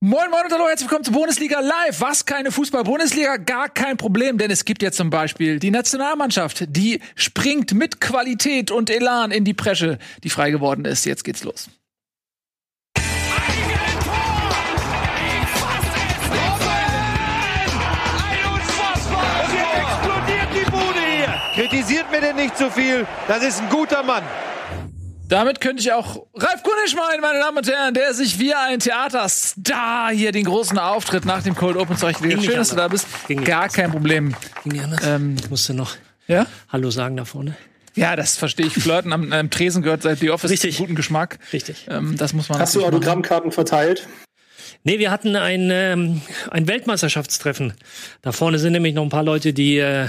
Moin Moin und hallo, herzlich willkommen zu Bundesliga Live. Was keine Fußball-Bundesliga? Gar kein Problem, denn es gibt jetzt zum Beispiel die Nationalmannschaft, die springt mit Qualität und Elan in die Presche, die frei geworden ist. Jetzt geht's los. Kritisiert mir denn nicht zu viel. Das ist ein guter Mann. Damit könnte ich auch Ralf Kunisch meinen, meine Damen und Herren, der sich wie ein Theaterstar hier den großen Auftritt nach dem Cold Open zurechtgelegt. Schön, dass du da bist. Ging Gar kein Problem. Ging nicht anders. Ähm, ich musste noch Ja? Hallo sagen da vorne. Ja, das verstehe ich. Flirten am, am Tresen gehört seit The Office Richtig. zum guten Geschmack. Richtig. Ähm, das muss man Hast du machen. Autogrammkarten verteilt? Nee, wir hatten ein, ähm, ein Weltmeisterschaftstreffen. Da vorne sind nämlich noch ein paar Leute, die äh,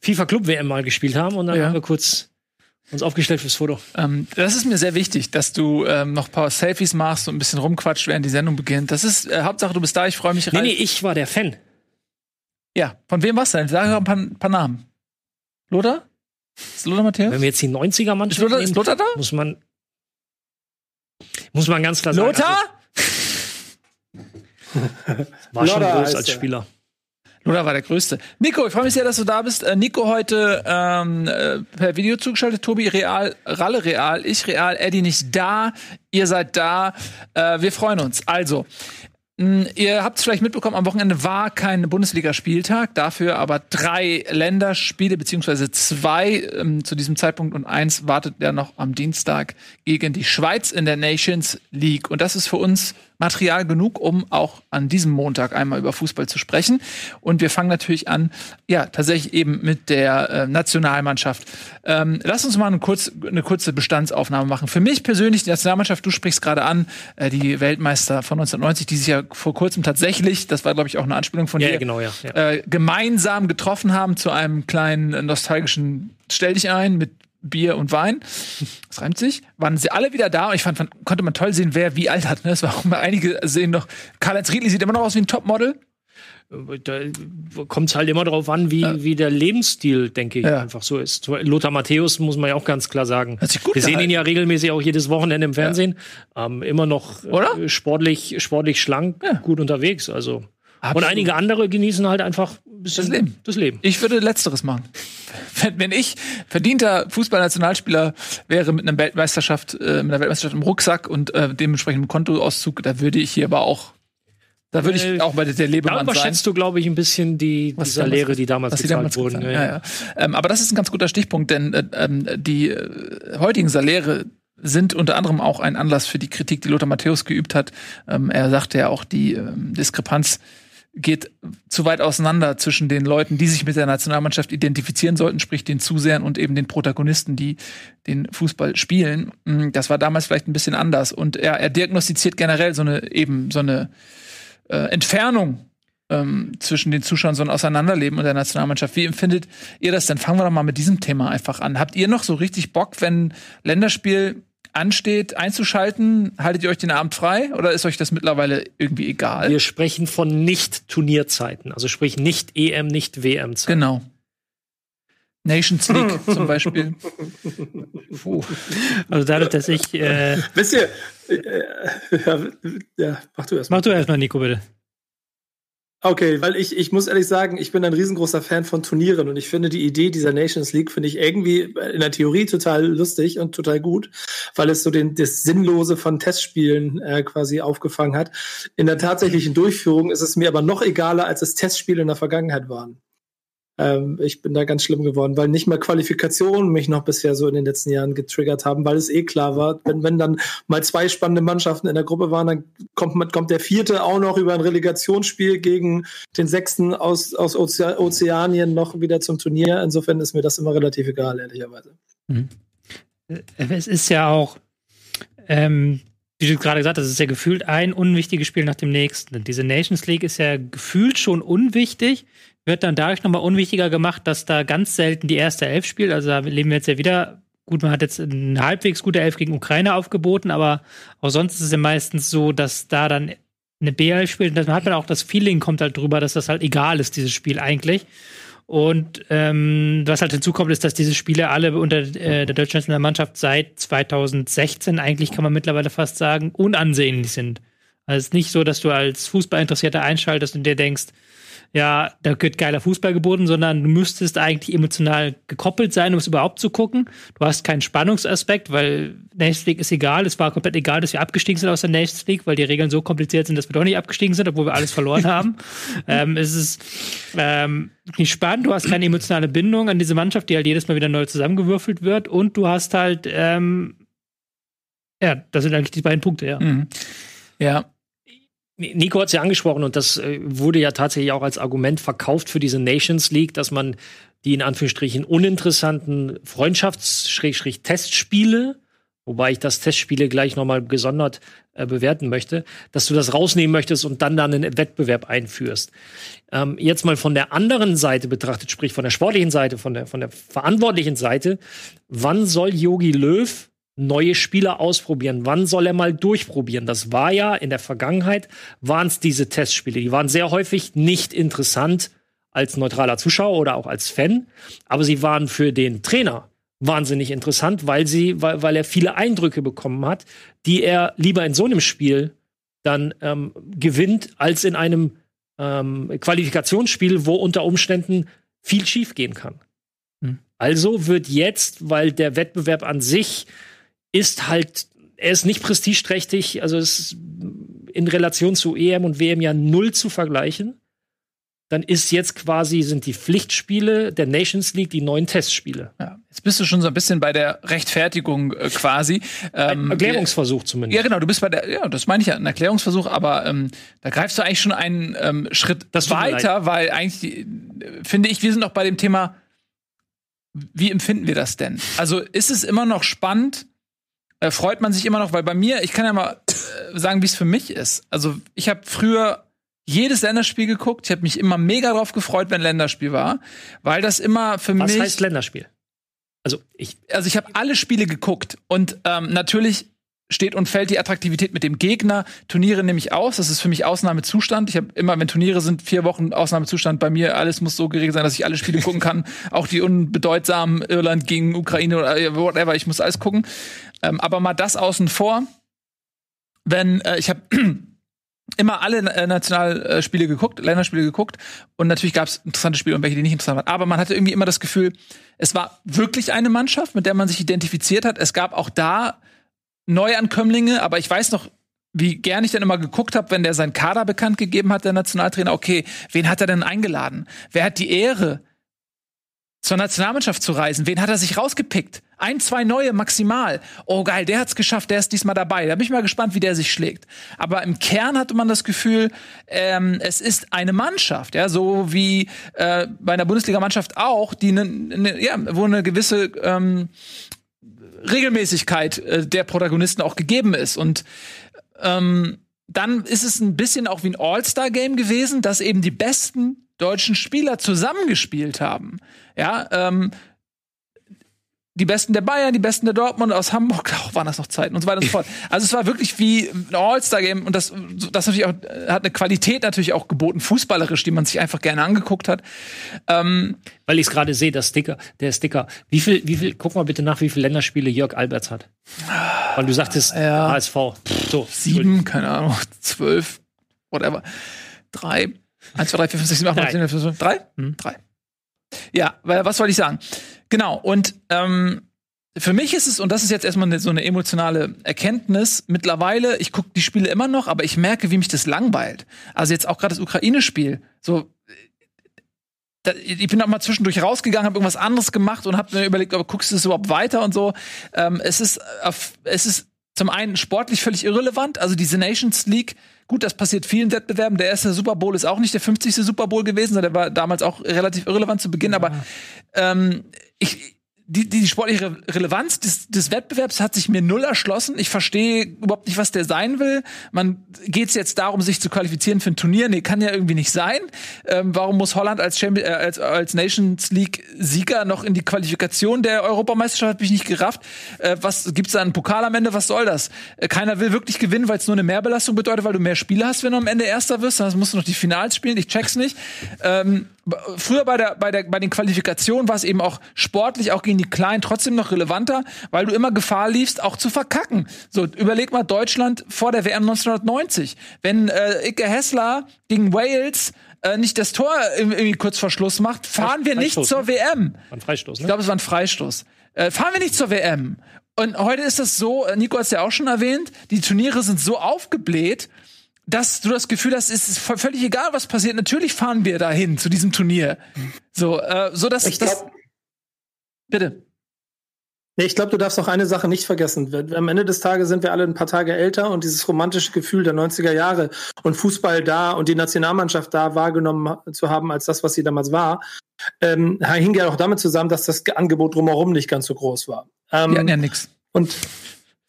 FIFA Club WM mal gespielt haben und dann Ja. haben wir kurz uns aufgestellt fürs Foto. Ähm, das ist mir sehr wichtig, dass du ähm, noch ein paar Selfies machst und ein bisschen rumquatscht, während die Sendung beginnt. Das ist äh, Hauptsache, du bist da. Ich freue mich. Nee, Ralf. nee, ich war der Fan. Ja, von wem war's denn? Sag doch ein paar, ein paar Namen. Lothar? Ist Lothar Matthäus? Wenn wir jetzt die 90er Ist Mannschaft Lothar, ist nehmen, Lothar da? muss man muss man ganz klar sagen. Lothar? Also, war schon Lothar groß als er. Spieler. Lothar war der Größte. Nico, ich freue mich sehr, dass du da bist. Äh, Nico heute ähm, äh, per Video zugeschaltet. Tobi real, Ralle real, ich real, Eddie nicht da. Ihr seid da. Äh, wir freuen uns. Also, mh, ihr habt es vielleicht mitbekommen, am Wochenende war kein Bundesligaspieltag, dafür aber drei Länderspiele, beziehungsweise zwei ähm, zu diesem Zeitpunkt und eins wartet ja noch am Dienstag gegen die Schweiz in der Nations League. Und das ist für uns Material genug, um auch an diesem Montag einmal über Fußball zu sprechen. Und wir fangen natürlich an, ja, tatsächlich eben mit der äh, Nationalmannschaft. Ähm, lass uns mal eine, kurz, eine kurze Bestandsaufnahme machen. Für mich persönlich, die Nationalmannschaft, du sprichst gerade an, äh, die Weltmeister von 1990, die sich ja vor kurzem tatsächlich, das war, glaube ich, auch eine Anspielung von Ja, dir, ja, genau, ja. ja. äh, gemeinsam getroffen haben zu einem kleinen äh, nostalgischen Stell dich ein mit Bier und Wein. Das reimt sich. Waren sie alle wieder da und ich fand, fand konnte man toll sehen, wer wie alt hat. Ne? Das war auch mal einige sehen noch. Karl-Heinz Riedli sieht immer noch aus wie ein Topmodel. Da kommt es halt immer darauf an, wie, wie der Lebensstil, denke ich, Ja. einfach so ist. Lothar Matthäus muss man ja auch ganz klar sagen. Wir sehen ihn ja regelmäßig auch jedes Wochenende im Fernsehen. Ähm, immer noch äh, Oder? sportlich, sportlich schlank, Ja. gut unterwegs. Also. Absolut. Und einige andere genießen halt einfach ein bisschen Das Leben. Das Leben. Ich würde Letzteres machen. Wenn, wenn ich verdienter Fußballnationalspieler wäre mit einer Weltmeisterschaft, äh, mit einer Weltmeisterschaft im Rucksack und äh, dementsprechend einem Kontoauszug, da würde ich hier aber auch, da würde ich Äh, auch bei der Da Lebemann sein. überschätzt du, glaube ich, ein bisschen die, damals- Lehre, die damals was die gezahlt damals wurden. Ja, ja, ja. Ähm, aber das ist ein ganz guter Stichpunkt, denn äh, ähm, die äh, heutigen Saläre sind unter anderem auch ein Anlass für die Kritik, die Lothar Matthäus geübt hat. Ähm, er sagte ja auch, die ähm, Diskrepanz geht zu weit auseinander zwischen den Leuten, die sich mit der Nationalmannschaft identifizieren sollten, sprich den Zusehern und eben den Protagonisten, die den Fußball spielen. Mm, Das war damals vielleicht ein bisschen anders. Und er, er diagnostiziert generell so eine eben so eine äh, Entfernung ähm, zwischen den Zuschauern, so ein Auseinanderleben und der Nationalmannschaft. Wie empfindet ihr das denn? Fangen wir doch mal mit diesem Thema einfach an. Habt ihr noch so richtig Bock, wenn Länderspiel ansteht, einzuschalten? Haltet ihr euch den Abend frei oder ist euch das mittlerweile irgendwie egal? Wir sprechen von Nicht-Turnierzeiten. Also sprich nicht EM, nicht WM-Zeiten. Genau. Nations League zum Beispiel. Puh. Also dadurch, dass ich. Äh, Wisst ihr, äh, ja, ja, mach du erst mal. mach du erstmal, Nico, bitte. Okay, weil ich, ich muss ehrlich sagen, ich bin ein riesengroßer Fan von Turnieren und ich finde die Idee dieser Nations League finde ich irgendwie in der Theorie total lustig und total gut, weil es so den, das Sinnlose von Testspielen äh, quasi aufgefangen hat. In der tatsächlichen Durchführung ist es mir aber noch egaler, als es Testspiele in der Vergangenheit waren. Ähm, ich bin da ganz schlimm geworden, weil nicht mal Qualifikationen mich noch bisher so in den letzten Jahren getriggert haben, weil es eh klar war, wenn, wenn dann mal zwei spannende Mannschaften in der Gruppe waren, dann kommt, man- kommt der vierte auch noch über ein Relegationsspiel gegen den sechsten aus, aus Oze Ozeanien noch wieder zum Turnier. Insofern ist mir das immer relativ egal, ehrlicherweise. Es ist ja auch, ähm, wie du gerade gesagt hast, es ist ja gefühlt ein unwichtiges Spiel nach dem nächsten. Diese Nations League ist ja gefühlt schon unwichtig, wird dann dadurch nochmal unwichtiger gemacht, dass da ganz selten die erste Elf spielt. Also da leben wir jetzt ja wieder. Gut, man hat jetzt eine halbwegs gute Elf gegen Ukraine aufgeboten, aber auch sonst ist es ja meistens so, dass da dann eine BL spielt. Und dann hat man auch das Feeling, kommt halt drüber, dass das halt egal ist, dieses Spiel eigentlich. Und ähm, was halt hinzukommt, ist, dass diese Spiele alle unter äh, der deutschen Nationalmannschaft seit 2016 eigentlich kann man mittlerweile fast sagen unansehnlich sind. Also es ist nicht so, dass du als Fußballinteressierter einschaltest und dir denkst, ja, da wird geiler Fußball geboten, sondern du müsstest eigentlich emotional gekoppelt sein, um es überhaupt zu gucken. Du hast keinen Spannungsaspekt, weil Nations League ist egal. Es war komplett egal, dass wir abgestiegen sind aus der Nations League, weil die Regeln so kompliziert sind, dass wir doch nicht abgestiegen sind, obwohl wir alles verloren haben. ähm, es ist ähm, nicht spannend. Du hast keine emotionale Bindung an diese Mannschaft, die halt jedes Mal wieder neu zusammengewürfelt wird. Und du hast halt, ähm, ja, das sind eigentlich die beiden Punkte, ja. Mhm. Ja, Nico hat es ja angesprochen und das äh, wurde ja tatsächlich auch als Argument verkauft für diese Nations League, dass man die in Anführungsstrichen uninteressanten Freundschafts-Testspiele, wobei ich das Testspiele gleich nochmal gesondert äh, bewerten möchte, dass du das rausnehmen möchtest und dann dann einen Wettbewerb einführst. Ähm, jetzt mal von der anderen Seite betrachtet, sprich von der sportlichen Seite, von der, von der verantwortlichen Seite, wann soll Yogi Löw neue Spieler ausprobieren. Wann soll er mal durchprobieren? Das war ja in der Vergangenheit, waren es diese Testspiele. Die waren sehr häufig nicht interessant als neutraler Zuschauer oder auch als Fan, aber sie waren für den Trainer wahnsinnig interessant, weil sie, weil, weil er viele Eindrücke bekommen hat, die er lieber in so einem Spiel dann ähm, gewinnt, als in einem ähm, Qualifikationsspiel, wo unter Umständen viel schiefgehen kann. Hm. Also wird jetzt, weil der Wettbewerb an sich ist halt, er ist nicht prestigeträchtig, also es ist in Relation zu EM und WM ja null zu vergleichen. Dann ist jetzt quasi, sind die Pflichtspiele der Nations League die neuen Testspiele. ja. Jetzt bist du schon so ein bisschen bei der Rechtfertigung äh, quasi. Ein Ähm, Erklärungsversuch zumindest. Ja, genau, du bist bei der, ja, das meine ich ja, ein Erklärungsversuch, aber ähm, da greifst du eigentlich schon einen ähm, Schritt weiter, weil eigentlich, äh, finde ich, wir sind noch bei dem Thema, wie empfinden wir das denn? Also ist es immer noch spannend? Äh, freut man sich immer noch? Weil bei mir, ich kann ja mal äh, sagen, wie es für mich ist. Also ich habe früher jedes Länderspiel geguckt. Ich habe mich immer mega drauf gefreut, wenn Länderspiel war, weil das immer für Was mich heißt Länderspiel? Also ich, also ich habe alle Spiele geguckt und ähm, natürlich steht und fällt die Attraktivität mit dem Gegner. Turniere nehme ich aus. Das ist für mich Ausnahmezustand. Ich habe immer, wenn Turniere sind, vier Wochen Ausnahmezustand. Bei mir alles muss so geregelt sein, dass ich alle Spiele gucken kann. Auch die unbedeutsamen Irland gegen Ukraine oder äh, whatever. Ich muss alles gucken. Ähm, aber mal das außen vor. Wenn äh, ich habe immer alle äh, Nationalspiele geguckt, Länderspiele geguckt und natürlich gab es interessante Spiele und welche, die nicht interessant waren. Aber man hatte irgendwie immer das Gefühl, es war wirklich eine Mannschaft, mit der man sich identifiziert hat. Es gab auch da Neuankömmlinge, aber ich weiß noch, wie gern ich dann immer geguckt habe, wenn der seinen Kader bekannt gegeben hat, der Nationaltrainer. Okay, wen hat er denn eingeladen? Wer hat die Ehre, zur Nationalmannschaft zu reisen? Wen hat er sich rausgepickt? Ein, zwei neue maximal. Oh geil, der hat's geschafft, der ist diesmal dabei. Da bin ich mal gespannt, wie der sich schlägt. Aber im Kern hatte man das Gefühl, ähm, es ist eine Mannschaft, ja, so wie äh, bei einer Bundesligamannschaft auch, die ne, ne, ja, wo eine gewisse ähm, Regelmäßigkeit äh, der Protagonisten auch gegeben ist. Und ähm, dann ist es ein bisschen auch wie ein All-Star-Game gewesen, dass eben die besten deutschen Spieler zusammengespielt haben. Ja, ähm, die Besten der Bayern, die Besten der Dortmund, aus Hamburg, auch waren das noch Zeiten und so weiter und so fort. Also es war wirklich wie ein All-Star-Game und das, das natürlich auch, hat eine Qualität natürlich auch geboten, fußballerisch, die man sich einfach gerne angeguckt hat. Ähm, weil ich es gerade sehe, der Sticker, der Sticker. Wie viel, wie viel, guck mal bitte nach, wie viele Länderspiele Jörg Alberts hat. Weil du sagtest Ja. HSV. So, sieben, keine Ahnung, zwölf, whatever. Drei. Eins, zwei, drei, vier, fünf, sechs, sieben, acht, neun, zehn, elf, zwölf, drei? Hm. Drei. Ja, weil, was wollte ich sagen? Genau, und ähm, für mich ist es, und das ist jetzt erstmal eine, so eine emotionale Erkenntnis, mittlerweile, ich gucke die Spiele immer noch, aber ich merke, wie mich das langweilt. Also jetzt auch gerade das Ukraine-Spiel. So, da, ich bin auch mal zwischendurch rausgegangen, habe irgendwas anderes gemacht und habe mir überlegt, aber guckst du das überhaupt weiter und so. Ähm, es ist, auf, es ist zum einen sportlich völlig irrelevant. Also diese Nations League, gut, das passiert vielen Wettbewerben. Der erste Super Bowl ist auch nicht der 50. Super Bowl gewesen, sondern der war damals auch relativ irrelevant zu Beginn. Aber ähm, ich, die, die sportliche Re Relevanz des, des Wettbewerbs hat sich mir null erschlossen. Ich verstehe überhaupt nicht, was der sein will. Man geht es jetzt darum, sich zu qualifizieren für ein Turnier? Nee, kann ja irgendwie nicht sein. Ähm, warum muss Holland als, Champion, äh, als, als Nations League Sieger noch in die Qualifikation der Europameisterschaft? Hab ich nicht gerafft. Äh, was gibt's da einen Pokal am Ende? Was soll das? Äh, keiner will wirklich gewinnen, weil es nur eine Mehrbelastung bedeutet, weil du mehr Spiele hast, wenn du am Ende Erster wirst. Dann musst du noch die Finals spielen. Ich check's nicht. Ähm, früher bei der bei der bei den Qualifikationen war es eben auch sportlich auch gegen mini klein, trotzdem noch relevanter, weil du immer Gefahr liefst, auch zu verkacken. So, überleg mal Deutschland vor der WM 1990. Wenn äh, Icke Hessler gegen Wales äh, nicht das Tor irgendwie kurz vor Schluss macht, fahren wir nicht Freistoß, zur WM. War ein Freistoß, Ich ne? glaube, es war ein Freistoß. Äh, fahren wir nicht zur WM. Und heute ist es so, äh, Nico hat es ja auch schon erwähnt, die Turniere sind so aufgebläht, dass du das Gefühl hast, es ist völlig egal, was passiert. Natürlich fahren wir dahin zu diesem Turnier. So, äh, so dass Ich das. glaub- Bitte. Ich glaube, du darfst noch eine Sache nicht vergessen. Am Ende des Tages sind wir alle ein paar Tage älter und dieses romantische Gefühl der 90er Jahre und Fußball da und die Nationalmannschaft da wahrgenommen zu haben als das, was sie damals war, ähm, hing ja auch damit zusammen, dass das Angebot drumherum nicht ganz so groß war. Ähm, hatten ja nix. Und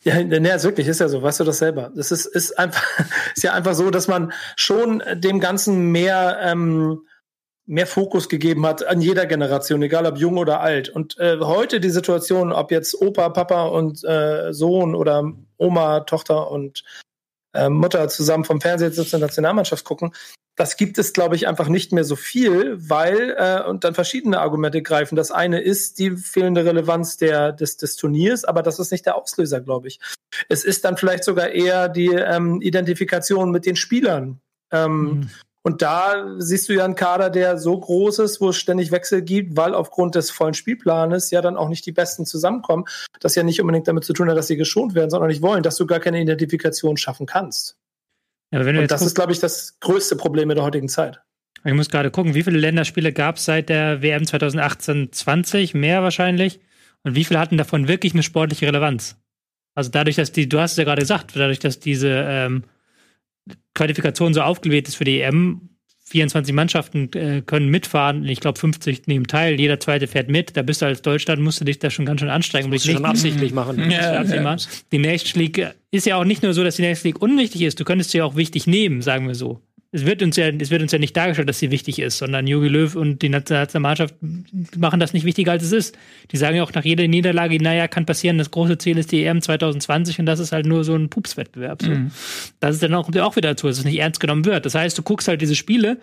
ja, ne, ist wirklich, ist ja so, weißt du das selber. Das ist, ist einfach, ist ja einfach so, dass man schon dem Ganzen mehr, ähm, mehr Fokus gegeben hat an jeder Generation, egal ob jung oder alt. Und äh, heute die Situation, ob jetzt Opa, Papa und äh, Sohn oder Oma, Tochter und äh, Mutter zusammen vom Fernseher sitzen Nationalmannschaft gucken, das gibt es, glaube ich, einfach nicht mehr so viel, weil äh, und dann verschiedene Argumente greifen. Das eine ist die fehlende Relevanz der, des, des Turniers, aber das ist nicht der Auslöser, glaube ich. Es ist dann vielleicht sogar eher die ähm, Identifikation mit den Spielern. Ähm, Mhm. Und da siehst du ja einen Kader, der so groß ist, wo es ständig Wechsel gibt, weil aufgrund des vollen Spielplanes ja dann auch nicht die Besten zusammenkommen. Das ja nicht unbedingt damit zu tun hat, dass sie geschont werden, sondern nicht wollen, dass du gar keine Identifikation schaffen kannst. Du Und das ist, glaube ich, das größte Problem in der heutigen Zeit. Ich muss gerade gucken, wie viele Länderspiele gab es seit der WM 2018? 20, mehr wahrscheinlich. Und wie viele hatten davon wirklich eine sportliche Relevanz? Also dadurch, dass die, du hast es ja gerade gesagt, dadurch, dass diese ähm, Qualifikation so aufgebläht ist für die EM, 24 Mannschaften äh, können mitfahren. Ich glaube, 50 nehmen teil, jeder zweite fährt mit. Da bist du als Deutschland, musst du dich da schon ganz schön anstrengen. um Musst du schon absichtlich machen. Ja, ja, ja. Die Nations League ist ja auch nicht nur so, dass die Nations League unwichtig ist. Du könntest sie auch wichtig nehmen, sagen wir so. Es wird uns ja, es wird uns ja nicht dargestellt, dass sie wichtig ist, sondern Jogi Löw und die Nationalmannschaft machen das nicht wichtiger, als es ist. Die sagen ja auch nach jeder Niederlage, naja, kann passieren, das große Ziel ist die EM 2020 und das ist halt nur so ein Pupswettbewerb. So. Das ist dann auch, kommt ja auch wieder dazu, dass es nicht ernst genommen wird. Das heißt, du guckst halt diese Spiele,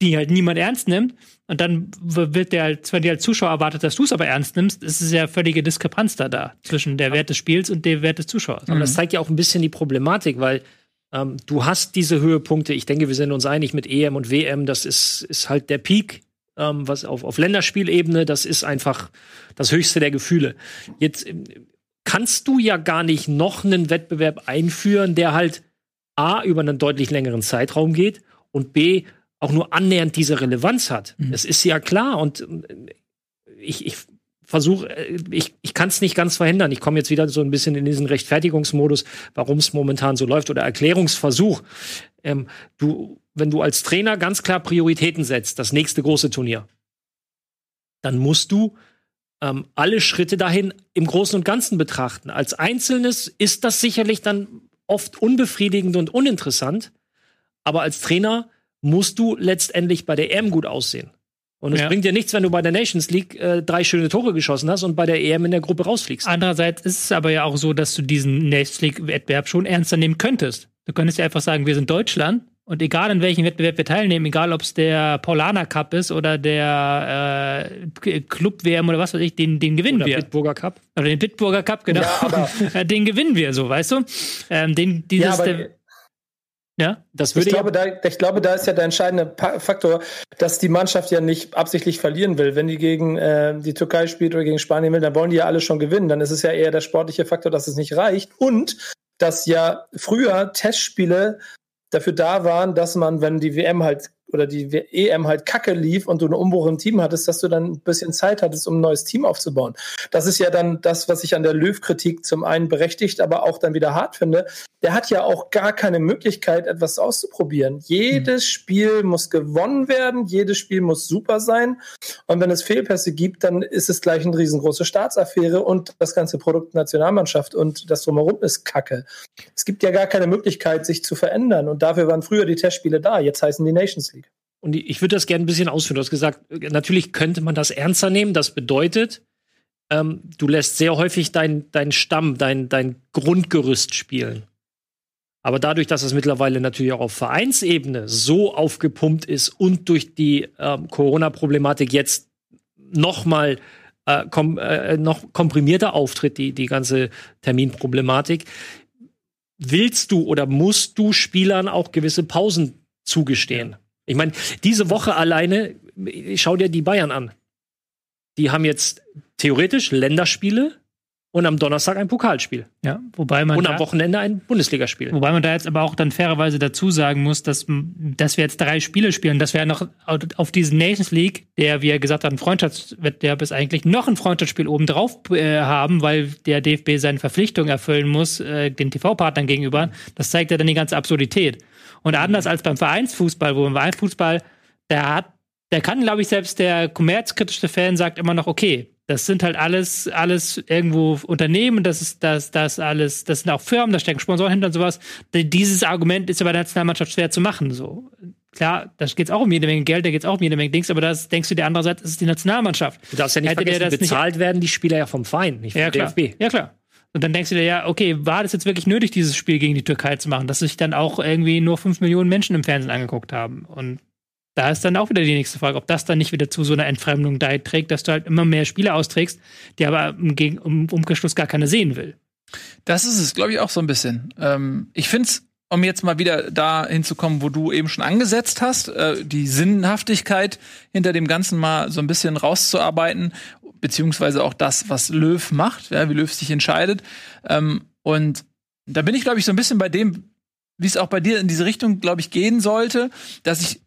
die halt niemand ernst nimmt. Und dann wird der halt, wenn dir als Zuschauer erwartet, dass du es aber ernst nimmst, ist es ja völlige Diskrepanz da, da zwischen der Wert des Spiels und dem Wert des Zuschauers. Aber das zeigt ja auch ein bisschen die Problematik, weil ähm, du hast diese Höhepunkte. Ich denke, wir sind uns einig mit EM und WM. Das ist, ist halt der Peak, ähm, was auf, auf Länderspielebene. Das ist einfach das höchste der Gefühle. Jetzt ähm, kannst du ja gar nicht noch einen Wettbewerb einführen, der halt A, über einen deutlich längeren Zeitraum geht und B, auch nur annähernd diese Relevanz hat. Das ist ja klar und äh, ich, ich versuche, äh, ich, ich kann es nicht ganz verhindern. Ich komme jetzt wieder so ein bisschen in diesen Rechtfertigungsmodus, warum es momentan so läuft oder Erklärungsversuch. Ähm, du, wenn du als Trainer ganz klar Prioritäten setzt, das nächste große Turnier, dann musst du ähm, alle Schritte dahin im Großen und Ganzen betrachten. Als Einzelnes ist das sicherlich dann oft unbefriedigend und uninteressant, aber als Trainer musst du letztendlich bei der EM gut aussehen. Und es Ja. bringt dir nichts, wenn du bei der Nations League äh, drei schöne Tore geschossen hast und bei der EM in der Gruppe rausfliegst. Andererseits ist es aber ja auch so, dass du diesen Nations League-Wettbewerb schon ernster nehmen könntest. Du könntest ja einfach sagen, wir sind Deutschland und egal in welchem Wettbewerb wir teilnehmen, egal ob es der Paulaner Cup ist oder der äh, Club WM oder was weiß ich, den, den gewinnen Oder wir. Bitburger Cup. Oder den Bitburger Cup, genau. Ja, den gewinnen wir so, weißt du? Ähm, den, dieses, Ja, aber der, ja? Das ich würde glaube, ja, da, ich glaube, da ist ja der entscheidende Faktor, dass die Mannschaft ja nicht absichtlich verlieren will. Wenn die gegen äh, die Türkei spielt oder gegen Spanien will, dann wollen die ja alle schon gewinnen. Dann ist es ja eher der sportliche Faktor, dass es nicht reicht. Und dass ja früher Testspiele dafür da waren, dass man, wenn die WM halt oder die EM halt kacke lief und du einen Umbruch im Team hattest, dass du dann ein bisschen Zeit hattest, um ein neues Team aufzubauen. Das ist ja dann das, was ich an der Löw-Kritik zum einen berechtigt, aber auch dann wieder hart finde. Der hat ja auch gar keine Möglichkeit, etwas auszuprobieren. Jedes Spiel muss gewonnen werden, jedes Spiel muss super sein. Und wenn es Fehlpässe gibt, dann ist es gleich eine riesengroße Staatsaffäre und das ganze Produkt Nationalmannschaft und das drumherum ist Kacke. Es gibt ja gar keine Möglichkeit, sich zu verändern. Und dafür waren früher die Testspiele da. Jetzt heißen die Nations League. Und ich würde das gerne ein bisschen ausführen. Du hast gesagt, natürlich könnte man das ernster nehmen. Das bedeutet, ähm, du lässt sehr häufig dein, dein Stamm, dein, dein Grundgerüst spielen. Aber dadurch, dass es mittlerweile natürlich auch auf Vereinsebene so aufgepumpt ist und durch die ähm, Corona-Problematik jetzt noch mal äh, kom äh, noch komprimierter auftritt, die, die ganze Terminproblematik. Willst du oder musst du Spielern auch gewisse Pausen zugestehen? Ich meine, diese Woche alleine, schau dir die Bayern an. Die haben jetzt theoretisch Länderspiele und am Donnerstag ein Pokalspiel. Ja, wobei man Und am Wochenende ein Bundesligaspiel. wobei man da jetzt aber auch dann fairerweise dazu sagen muss, dass, dass wir jetzt drei Spiele spielen, dass wir ja noch auf diesen Nations League, der, wie er gesagt hat, ein Freundschaftswettbewerb ist, eigentlich noch ein Freundschaftsspiel obendrauf äh, haben, weil der DFB seine Verpflichtung erfüllen muss, äh, den TV-Partnern gegenüber. Das zeigt ja dann die ganze Absurdität. Und anders als beim Vereinsfußball, wo beim Vereinsfußball, der hat, der kann, glaube ich, selbst der kommerzkritischste Fan sagt immer noch, okay, das sind halt alles, alles irgendwo Unternehmen, das ist das, das alles, das sind auch Firmen, da stecken Sponsoren hinter und sowas. Dieses Argument ist ja bei der Nationalmannschaft schwer zu machen. So. Klar, da geht es auch um jede Menge Geld, da geht es auch um jede Menge Dings, aber das denkst du dir andererseits, ist es die Nationalmannschaft. Du darfst ja nicht Hätte vergessen, bezahlt werden die Spieler ja vom Verein, nicht vom Ja, klar. DFB. Ja, klar. Und dann denkst du dir, ja, okay, war das jetzt wirklich nötig, dieses Spiel gegen die Türkei zu machen, dass sich dann auch irgendwie nur fünf Millionen Menschen im Fernsehen angeguckt haben? Und da ist dann auch wieder die nächste Frage, ob das dann nicht wieder zu so einer Entfremdung beiträgt, dass du halt immer mehr Spieler austrägst, die aber im, Geg- Umkehrschluss gar keiner sehen will. Das ist es, glaube ich, auch so ein bisschen. Ähm, ich finde es, um jetzt mal wieder da hinzukommen, wo du eben schon angesetzt hast, äh, die Sinnhaftigkeit hinter dem Ganzen mal so ein bisschen rauszuarbeiten, beziehungsweise auch das, was Löw macht, ja, wie Löw sich entscheidet. Ähm, und da bin ich, glaube ich, so ein bisschen bei dem, wie es auch bei dir in diese Richtung, glaube ich, gehen sollte, dass ich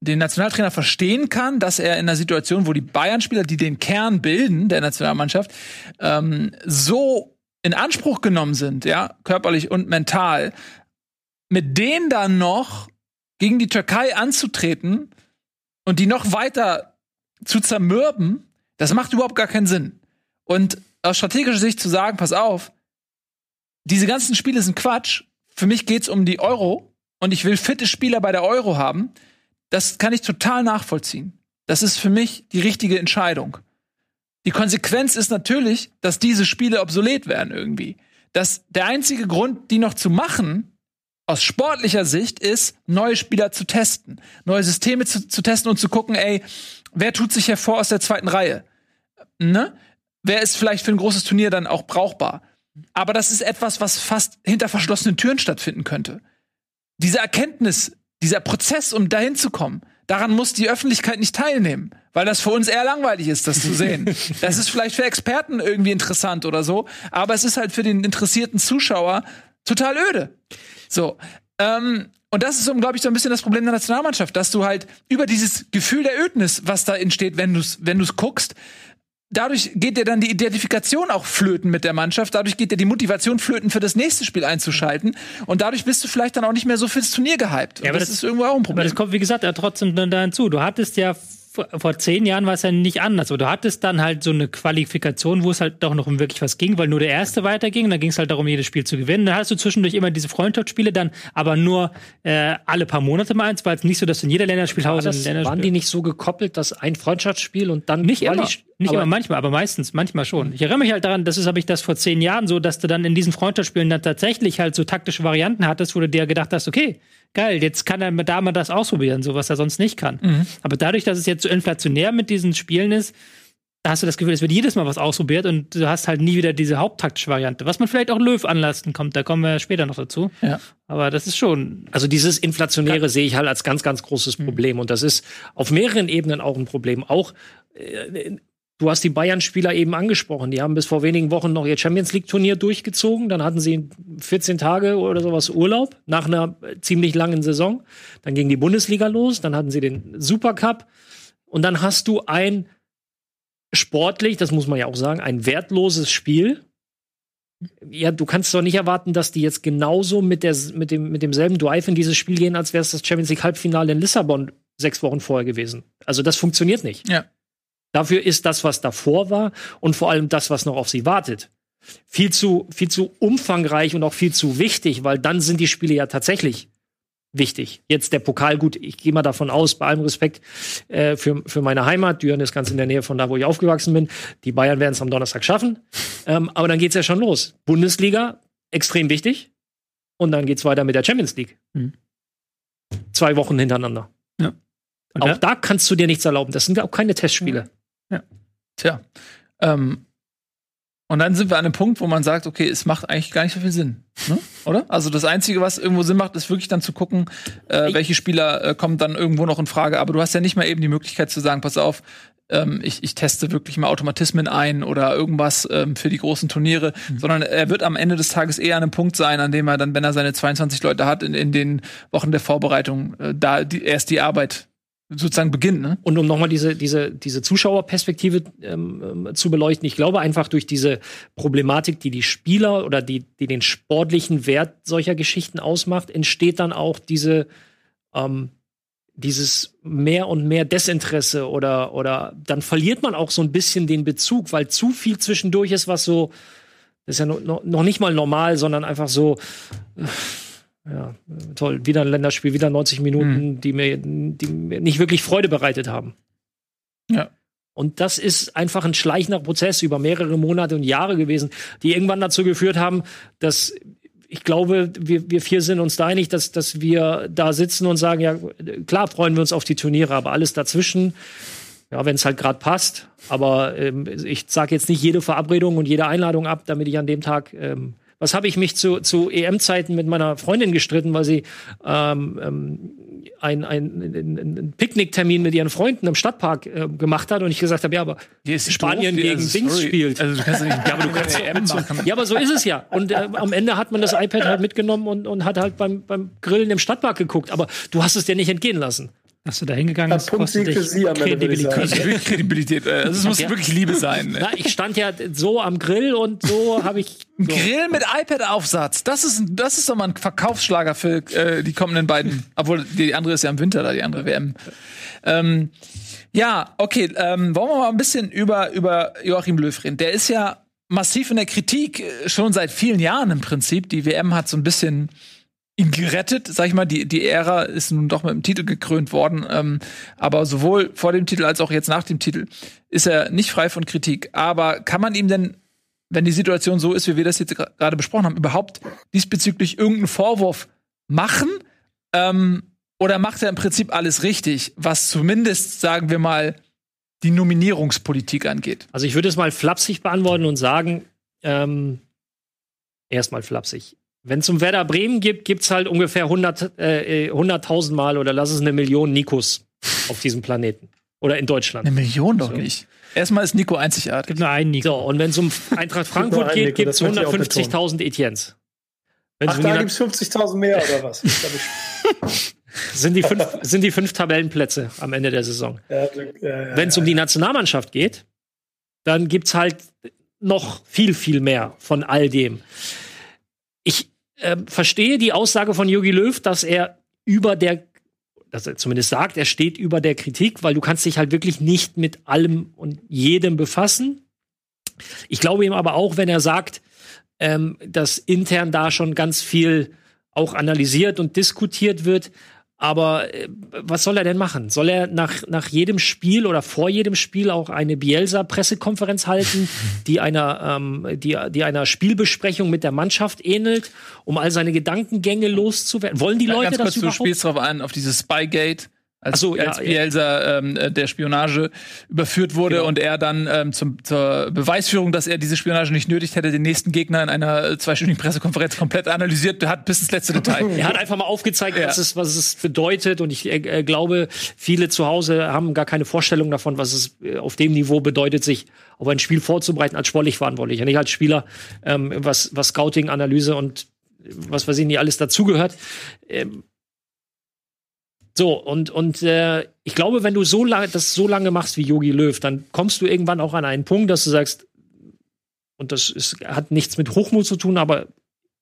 den Nationaltrainer verstehen kann, dass er in einer Situation, wo die Bayern-Spieler, die den Kern bilden der Nationalmannschaft, ähm, so in Anspruch genommen sind, ja, körperlich und mental, mit denen dann noch gegen die Türkei anzutreten und die noch weiter zu zermürben, das macht überhaupt gar keinen Sinn. Und aus strategischer Sicht zu sagen, pass auf, diese ganzen Spiele sind Quatsch. Für mich geht's um die Euro und ich will fitte Spieler bei der Euro haben. Das kann ich total nachvollziehen. Das ist für mich die richtige Entscheidung. Die Konsequenz ist natürlich, dass diese Spiele obsolet werden irgendwie. Dass der einzige Grund, die noch zu machen, aus sportlicher Sicht, ist, neue Spieler zu testen, neue Systeme zu, zu testen und zu gucken, ey, wer tut sich hervor aus der zweiten Reihe? Ne? Wer ist vielleicht für ein großes Turnier dann auch brauchbar? Aber das ist etwas, was fast hinter verschlossenen Türen stattfinden könnte. Diese Erkenntnis, dieser Prozess, um dahin zu kommen, daran muss die Öffentlichkeit nicht teilnehmen, weil das für uns eher langweilig ist, das zu sehen. das ist vielleicht für Experten irgendwie interessant oder so, aber es ist halt für den interessierten Zuschauer total öde. So. Ähm, und das ist, glaube ich, so ein bisschen das Problem der Nationalmannschaft, dass du halt über dieses Gefühl der Ödnis, was da entsteht, wenn du es wenn du's guckst, dadurch geht dir dann die Identifikation auch flöten mit der Mannschaft, dadurch geht dir die Motivation flöten, für das nächste Spiel einzuschalten und dadurch bist du vielleicht dann auch nicht mehr so fürs Turnier gehypt. Ja, aber das, das- ist irgendwo auch ein Aber Problem. das kommt, wie gesagt, ja trotzdem dann da hinzu. Du hattest ja vor, vor zehn Jahren war es ja nicht anders. Aber du hattest dann halt so eine Qualifikation, wo es halt doch noch um wirklich was ging, weil nur der erste weiterging. Dann ging es halt darum, jedes Spiel zu gewinnen. Dann hast du zwischendurch immer diese Freundschaftsspiele, dann aber nur äh, alle paar Monate mal eins, weil es nicht so, dass du in jeder Länderspielhause das, Länderspiel waren die nicht so gekoppelt, dass ein Freundschaftsspiel und dann Nicht immer, Quali- nicht aber immer, manchmal, aber meistens, manchmal schon. Ich erinnere mich halt daran, das ist, habe ich das vor zehn Jahren so, dass du dann in diesen Freundschaftsspielen dann tatsächlich halt so taktische Varianten hattest, wo du dir gedacht hast, okay, geil, jetzt kann er da mal das ausprobieren, so was er sonst nicht kann. Mhm. Aber dadurch, dass es jetzt so inflationär mit diesen Spielen ist, da hast du das Gefühl, es wird jedes Mal was ausprobiert und du hast halt nie wieder diese haupttaktische Variante. Was man vielleicht auch Löw anlasten kommt, da kommen wir später noch dazu. Ja. Aber das ist schon. Also dieses Inflationäre sehe ich halt als ganz, ganz großes Problem. Und das ist auf mehreren Ebenen auch ein Problem. Auch, äh, du hast die Bayern-Spieler eben angesprochen. Die haben bis vor wenigen Wochen noch ihr Champions League-Turnier durchgezogen. Dann hatten sie 14 Tage oder sowas Urlaub nach einer ziemlich langen Saison. Dann ging die Bundesliga los. Dann hatten sie den Supercup. Und dann hast du ein sportlich, das muss man ja auch sagen, ein wertloses Spiel. Ja, du kannst doch nicht erwarten, dass die jetzt genauso mit, der, mit, dem, mit demselben Drive in dieses Spiel gehen, als wäre es das Champions League Halbfinale in Lissabon sechs Wochen vorher gewesen. Also das funktioniert nicht. Ja. Dafür ist das, was davor war und vor allem das, was noch auf sie wartet, viel zu, viel zu umfangreich und auch viel zu wichtig, weil dann sind die Spiele ja tatsächlich wichtig. Jetzt der Pokal, gut, ich gehe mal davon aus, bei allem Respekt äh, für, für meine Heimat, Düren ist ganz in der Nähe von da, wo ich aufgewachsen bin. Die Bayern werden es am Donnerstag schaffen. Ähm, aber dann geht's ja schon los. Bundesliga, extrem wichtig. Und dann geht's weiter mit der Champions League. Mhm. Zwei Wochen hintereinander. Und Auch da- da kannst du dir nichts erlauben. Das sind ja auch keine Testspiele. Tja. Ähm, und dann sind wir an einem Punkt, wo man sagt, okay, es macht eigentlich gar nicht so viel Sinn, ne? oder? Also das Einzige, was irgendwo Sinn macht, ist wirklich dann zu gucken, äh, welche Spieler äh, kommen dann irgendwo noch in Frage. Aber du hast ja nicht mal eben die Möglichkeit zu sagen, pass auf, ähm, ich, ich teste wirklich mal Automatismen ein oder irgendwas ähm, für die großen Turniere, mhm. sondern er wird am Ende des Tages eher an einem Punkt sein, an dem er dann, wenn er seine 22 Leute hat, in, in den Wochen der Vorbereitung, äh, da die, erst die Arbeit sozusagen beginnt. Ne? Und um nochmal diese, diese, diese Zuschauerperspektive ähm, ähm, zu beleuchten, ich glaube einfach durch diese Problematik, die die Spieler oder die, die den sportlichen Wert solcher Geschichten ausmacht, entsteht dann auch diese, ähm, dieses mehr und mehr Desinteresse oder, oder dann verliert man auch so ein bisschen den Bezug, weil zu viel zwischendurch ist, was so, das ist ja no, noch nicht mal normal, sondern einfach so, äh, ja, toll. Wieder ein Länderspiel, wieder 90 Minuten, mhm. die, mir, die mir nicht wirklich Freude bereitet haben. Ja. Und das ist einfach ein schleichender Prozess über mehrere Monate und Jahre gewesen, die irgendwann dazu geführt haben, dass ich glaube, wir, wir vier sind uns da einig, dass, dass wir da sitzen und sagen, ja, klar freuen wir uns auf die Turniere, aber alles dazwischen, ja, wenn es halt gerade passt. Aber ähm, ich sage jetzt nicht jede Verabredung und jede Einladung ab, damit ich an dem Tag ähm, was habe ich mich zu, zu EM-Zeiten mit meiner Freundin gestritten, weil sie ähm, ähm, ein, ein, ein, ein Picknicktermin mit ihren Freunden im Stadtpark äh, gemacht hat und ich gesagt habe, ja, aber Spanien doof, gegen Dings sorry. spielt. Also du kannst nicht, ja, aber du kannst EM machen. Ja, aber so ist es ja. Und äh, am Ende hat man das iPad halt mitgenommen und, und hat halt beim, beim Grillen im Stadtpark geguckt. Aber du hast es dir nicht entgehen lassen. Hast du da hingegangen bist, kostet dich Sie am Kredibilität. Kredibilität. Also es muss ja. wirklich Liebe sein. Na, ich stand ja so am Grill und so habe ich. So. Grill mit iPad-Aufsatz. Das ist, das ist doch mal ein Verkaufsschlager für äh, die kommenden beiden. Obwohl, die andere ist ja im Winter da, die andere WM. Ähm, ja, okay. Ähm, wollen wir mal ein bisschen über, über Joachim Löw reden. Der ist ja massiv in der Kritik, äh, schon seit vielen Jahren im Prinzip. Die WM hat so ein bisschen ihn gerettet, sag ich mal. Die, die Ära ist nun doch mit dem Titel gekrönt worden. Ähm, aber sowohl vor dem Titel als auch jetzt nach dem Titel ist er nicht frei von Kritik. Aber kann man ihm denn, wenn die Situation so ist, wie wir das jetzt gerade besprochen haben, überhaupt diesbezüglich irgendeinen Vorwurf machen? Ähm, oder macht er im Prinzip alles richtig, was zumindest, sagen wir mal, die Nominierungspolitik angeht? Also ich würde es mal flapsig beantworten und sagen, ähm, erstmal flapsig. Wenn es um Werder Bremen gibt, gibt es halt ungefähr 100.000 äh, 100 Mal oder lass es eine Million Nikos auf diesem Planeten. Oder in Deutschland. Eine Million doch so. nicht. Erstmal ist Nico einzigartig. Gibt nur einen Nico. So, und wenn es um Eintracht Frankfurt geht, gibt es 150.000 Etiennes. Wenn's Ach, da gibt es 50.000 mehr oder was? sind, die fünf, sind die fünf Tabellenplätze am Ende der Saison. Ja, ja, ja, wenn es um die Nationalmannschaft geht, dann gibt es halt noch viel, viel mehr von all dem. Äh, verstehe die Aussage von Jogi Löw, dass er über der, dass er zumindest sagt, er steht über der Kritik, weil du kannst dich halt wirklich nicht mit allem und jedem befassen. Ich glaube ihm aber auch, wenn er sagt, ähm, dass intern da schon ganz viel auch analysiert und diskutiert wird, aber äh, was soll er denn machen? Soll er nach, nach jedem Spiel oder vor jedem Spiel auch eine Bielsa-Pressekonferenz halten, die einer, ähm, die, die einer Spielbesprechung mit der Mannschaft ähnelt, um all seine Gedankengänge loszuwerden? Wollen die ja, Leute ganz kurz, das überhaupt? Du spielst drauf an, auf dieses Spygate als, so, ja, als Bielsa ähm, äh, der Spionage überführt wurde genau. und er dann ähm, zum, zur Beweisführung, dass er diese Spionage nicht nötig hätte, den nächsten Gegner in einer äh, zweistündigen Pressekonferenz komplett analysiert hat bis ins letzte Detail. er hat einfach mal aufgezeigt, ja. was, es, was es bedeutet und ich äh, glaube, viele zu Hause haben gar keine Vorstellung davon, was es äh, auf dem Niveau bedeutet, sich auf ein Spiel vorzubereiten als sportlich verantwortlich, ja nicht als Spieler, ähm, was, was Scouting, Analyse und was weiß ich nicht alles dazugehört. Ähm, so, und, und äh, ich glaube, wenn du so lange, das so lange machst wie Yogi Löw, dann kommst du irgendwann auch an einen Punkt, dass du sagst, und das ist, hat nichts mit Hochmut zu tun, aber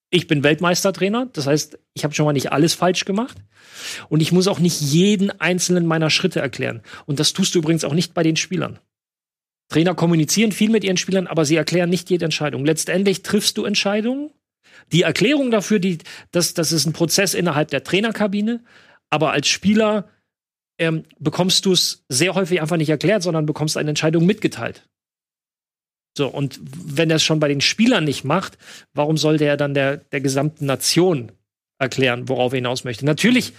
ich bin Weltmeistertrainer. Das heißt, ich habe schon mal nicht alles falsch gemacht. Und ich muss auch nicht jeden einzelnen meiner Schritte erklären. Und das tust du übrigens auch nicht bei den Spielern. Trainer kommunizieren viel mit ihren Spielern, aber sie erklären nicht jede Entscheidung. Letztendlich triffst du Entscheidungen. Die Erklärung dafür, die, das, das ist ein Prozess innerhalb der Trainerkabine aber als Spieler ähm, bekommst du es sehr häufig einfach nicht erklärt, sondern bekommst eine Entscheidung mitgeteilt. So, und wenn er es schon bei den Spielern nicht macht, warum sollte er dann der, der gesamten Nation erklären, worauf er hinaus möchte? Natürlich,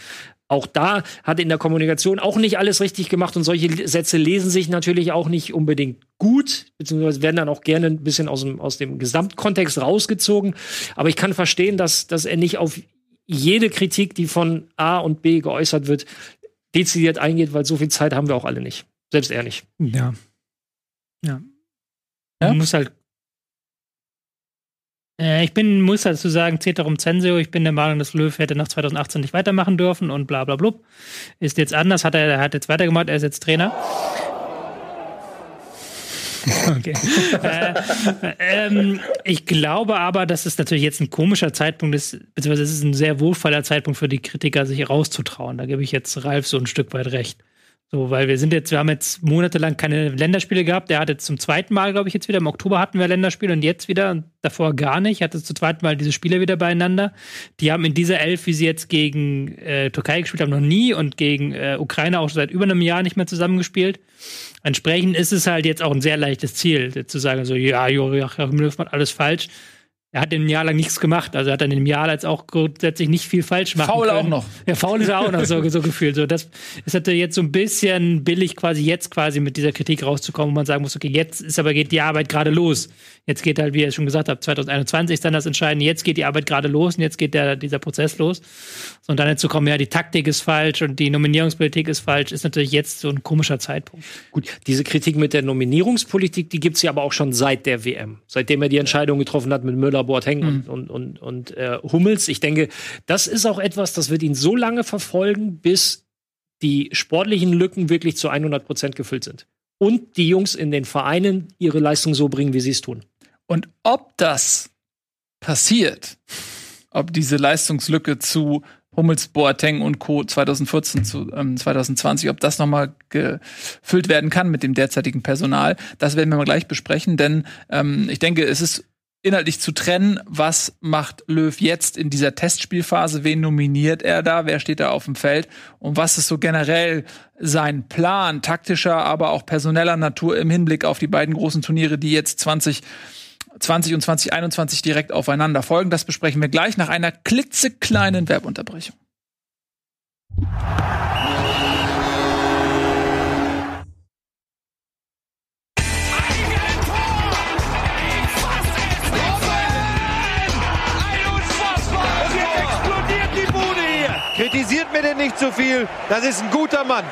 auch da hat er in der Kommunikation auch nicht alles richtig gemacht und solche Sätze lesen sich natürlich auch nicht unbedingt gut, beziehungsweise werden dann auch gerne ein bisschen aus dem, aus dem Gesamtkontext rausgezogen. Aber ich kann verstehen, dass, dass er nicht auf jede Kritik, die von A und B geäußert wird, dezidiert eingeht, weil so viel Zeit haben wir auch alle nicht. Selbst er nicht. Ja. Ja. Ja? Man muss halt. Äh, ich bin, muss dazu sagen, Ceterum Censeo, ich bin der Meinung, dass Löw hätte nach 2018 nicht weitermachen dürfen und bla bla blub. Ist jetzt anders, hat er, er hat jetzt weitergemacht, er ist jetzt Trainer. Okay. äh, ähm, ich glaube aber, dass es natürlich jetzt ein komischer Zeitpunkt ist, beziehungsweise es ist ein sehr wohlvoller Zeitpunkt für die Kritiker, sich rauszutrauen. Da gebe ich jetzt Ralf so ein Stück weit recht. So, weil wir sind jetzt, wir haben jetzt monatelang keine Länderspiele gehabt. Der hat jetzt zum zweiten Mal, glaube ich, jetzt wieder. Im Oktober hatten wir Länderspiele und jetzt wieder. Und davor gar nicht. Hatte zum zweiten Mal diese Spiele wieder beieinander. Die haben in dieser Elf, wie sie jetzt gegen äh, Türkei gespielt haben, noch nie und gegen äh, Ukraine auch schon seit über einem Jahr nicht mehr zusammengespielt. Entsprechend ist es halt jetzt auch ein sehr leichtes Ziel, zu sagen, so, ja, Joachim Löw macht alles falsch. Er hat ein Jahr lang nichts gemacht. Also er hat in dem Jahr jetzt auch grundsätzlich nicht viel falsch machen Faul können. auch noch. Ja, faul ist er auch noch so, so gefühlt. So, das ist natürlich jetzt so ein bisschen billig, quasi jetzt quasi mit dieser Kritik rauszukommen, wo man sagen muss, okay, jetzt ist aber geht die Arbeit gerade los. Jetzt geht halt, wie ihr schon gesagt habt, 2021 ist dann das Entscheidende. Jetzt geht die Arbeit gerade los und jetzt geht der, dieser Prozess los. So, und dann jetzt zu kommen, ja, die Taktik ist falsch und die Nominierungspolitik ist falsch, ist natürlich jetzt so ein komischer Zeitpunkt. Gut, diese Kritik mit der Nominierungspolitik, die gibt's ja aber auch schon seit der WM. Seitdem er die Entscheidung getroffen hat mit Müller, Boateng und, und, und, und äh, Hummels. Ich denke, das ist auch etwas, das wird ihn so lange verfolgen, bis die sportlichen Lücken wirklich zu 100 Prozent gefüllt sind. Und die Jungs in den Vereinen ihre Leistung so bringen, wie sie es tun. Und ob das passiert, ob diese Leistungslücke zu Hummels, Boateng und Co. 2014 zu ähm, 2020, ob das nochmal gefüllt werden kann mit dem derzeitigen Personal, das werden wir mal gleich besprechen, denn ähm, ich denke, es ist inhaltlich zu trennen, was macht Löw jetzt in dieser Testspielphase, wen nominiert er da, wer steht da auf dem Feld? Und was ist so generell sein Plan, taktischer, aber auch personeller Natur im Hinblick auf die beiden großen Turniere, die jetzt 20 20 und 2021 direkt aufeinander folgen. Das besprechen wir gleich nach einer klitzekleinen Werbunterbrechung. Kritisiert mir denn nicht zu viel. Das ist ein guter Mann.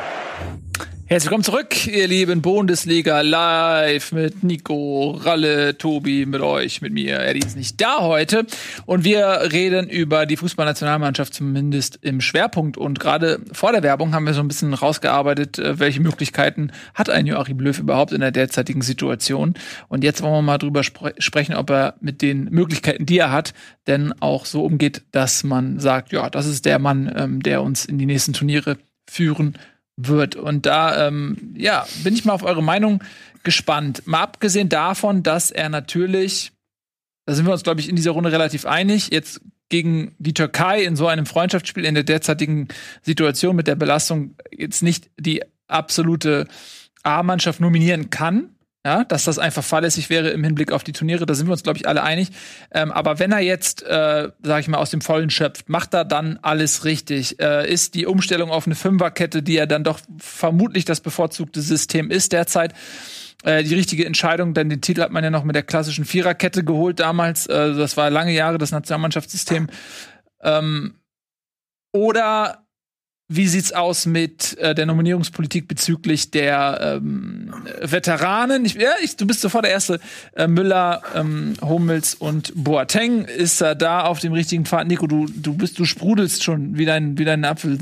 Herzlich willkommen zurück, ihr lieben Bundesliga live mit Nico, Ralle, Tobi, mit euch, mit mir. Eddie ist nicht da heute. Und wir reden über die Fußballnationalmannschaft zumindest im Schwerpunkt. Und gerade vor der Werbung haben wir so ein bisschen rausgearbeitet, äh, welche Möglichkeiten hat ein Joachim Löw überhaupt in der derzeitigen Situation. Und jetzt wollen wir mal drüber spre sprechen, ob er mit den Möglichkeiten, die er hat, denn auch so umgeht, dass man sagt, ja, das ist der Mann, ähm, der uns in die nächsten Turniere führen wird. Und da, ähm, ja, bin ich mal auf eure Meinung gespannt. Mal abgesehen davon, dass er natürlich, da sind wir uns, glaube ich, in dieser Runde relativ einig, jetzt gegen die Türkei in so einem Freundschaftsspiel in der derzeitigen Situation mit der Belastung jetzt nicht die absolute A-Mannschaft nominieren kann. Ja, dass das einfach fahrlässig wäre im Hinblick auf die Turniere, da sind wir uns, glaube ich, alle einig. Ähm, aber wenn er jetzt, äh, sage ich mal, aus dem Vollen schöpft, macht er dann alles richtig? Äh, ist die Umstellung auf eine Fünferkette, die ja dann doch vermutlich das bevorzugte System ist derzeit, äh, die richtige Entscheidung? Denn den Titel hat man ja noch mit der klassischen Viererkette geholt damals. Äh, das war lange Jahre das Nationalmannschaftssystem. Ähm, oder wie sieht's aus mit äh, der Nominierungspolitik bezüglich der ähm, Veteranen? Ich, ja, ich, du bist sofort der erste. Äh, Müller, ähm, Hummels und Boateng ist er da auf dem richtigen Pfad. Nico, du, du bist, du sprudelst schon wie dein, wie dein Apfel.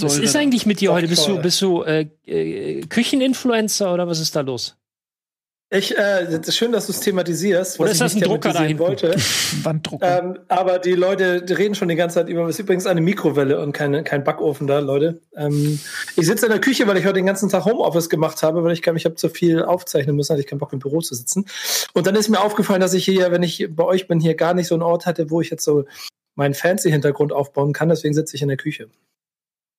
Was ist eigentlich mit dir heute? Bist du, bist du äh, äh, Kücheninfluencer oder was ist da los? Ich, äh, schön, dass du es thematisierst. Oder was ist das ich ein nicht Drucker da hinten? wollte. Wanddrucker. Ähm, aber die Leute die reden schon die ganze Zeit über, es ist übrigens eine Mikrowelle und keine, kein Backofen da, Leute. Ähm, ich sitze in der Küche, weil ich heute den ganzen Tag Homeoffice gemacht habe, weil ich glaube, ich habe zu viel aufzeichnen müssen, hatte ich keinen Bock im Büro zu sitzen. Und dann ist mir aufgefallen, dass ich hier, wenn ich bei euch bin, hier gar nicht so einen Ort hatte, wo ich jetzt so meinen Fancy-Hintergrund aufbauen kann. Deswegen sitze ich in der Küche.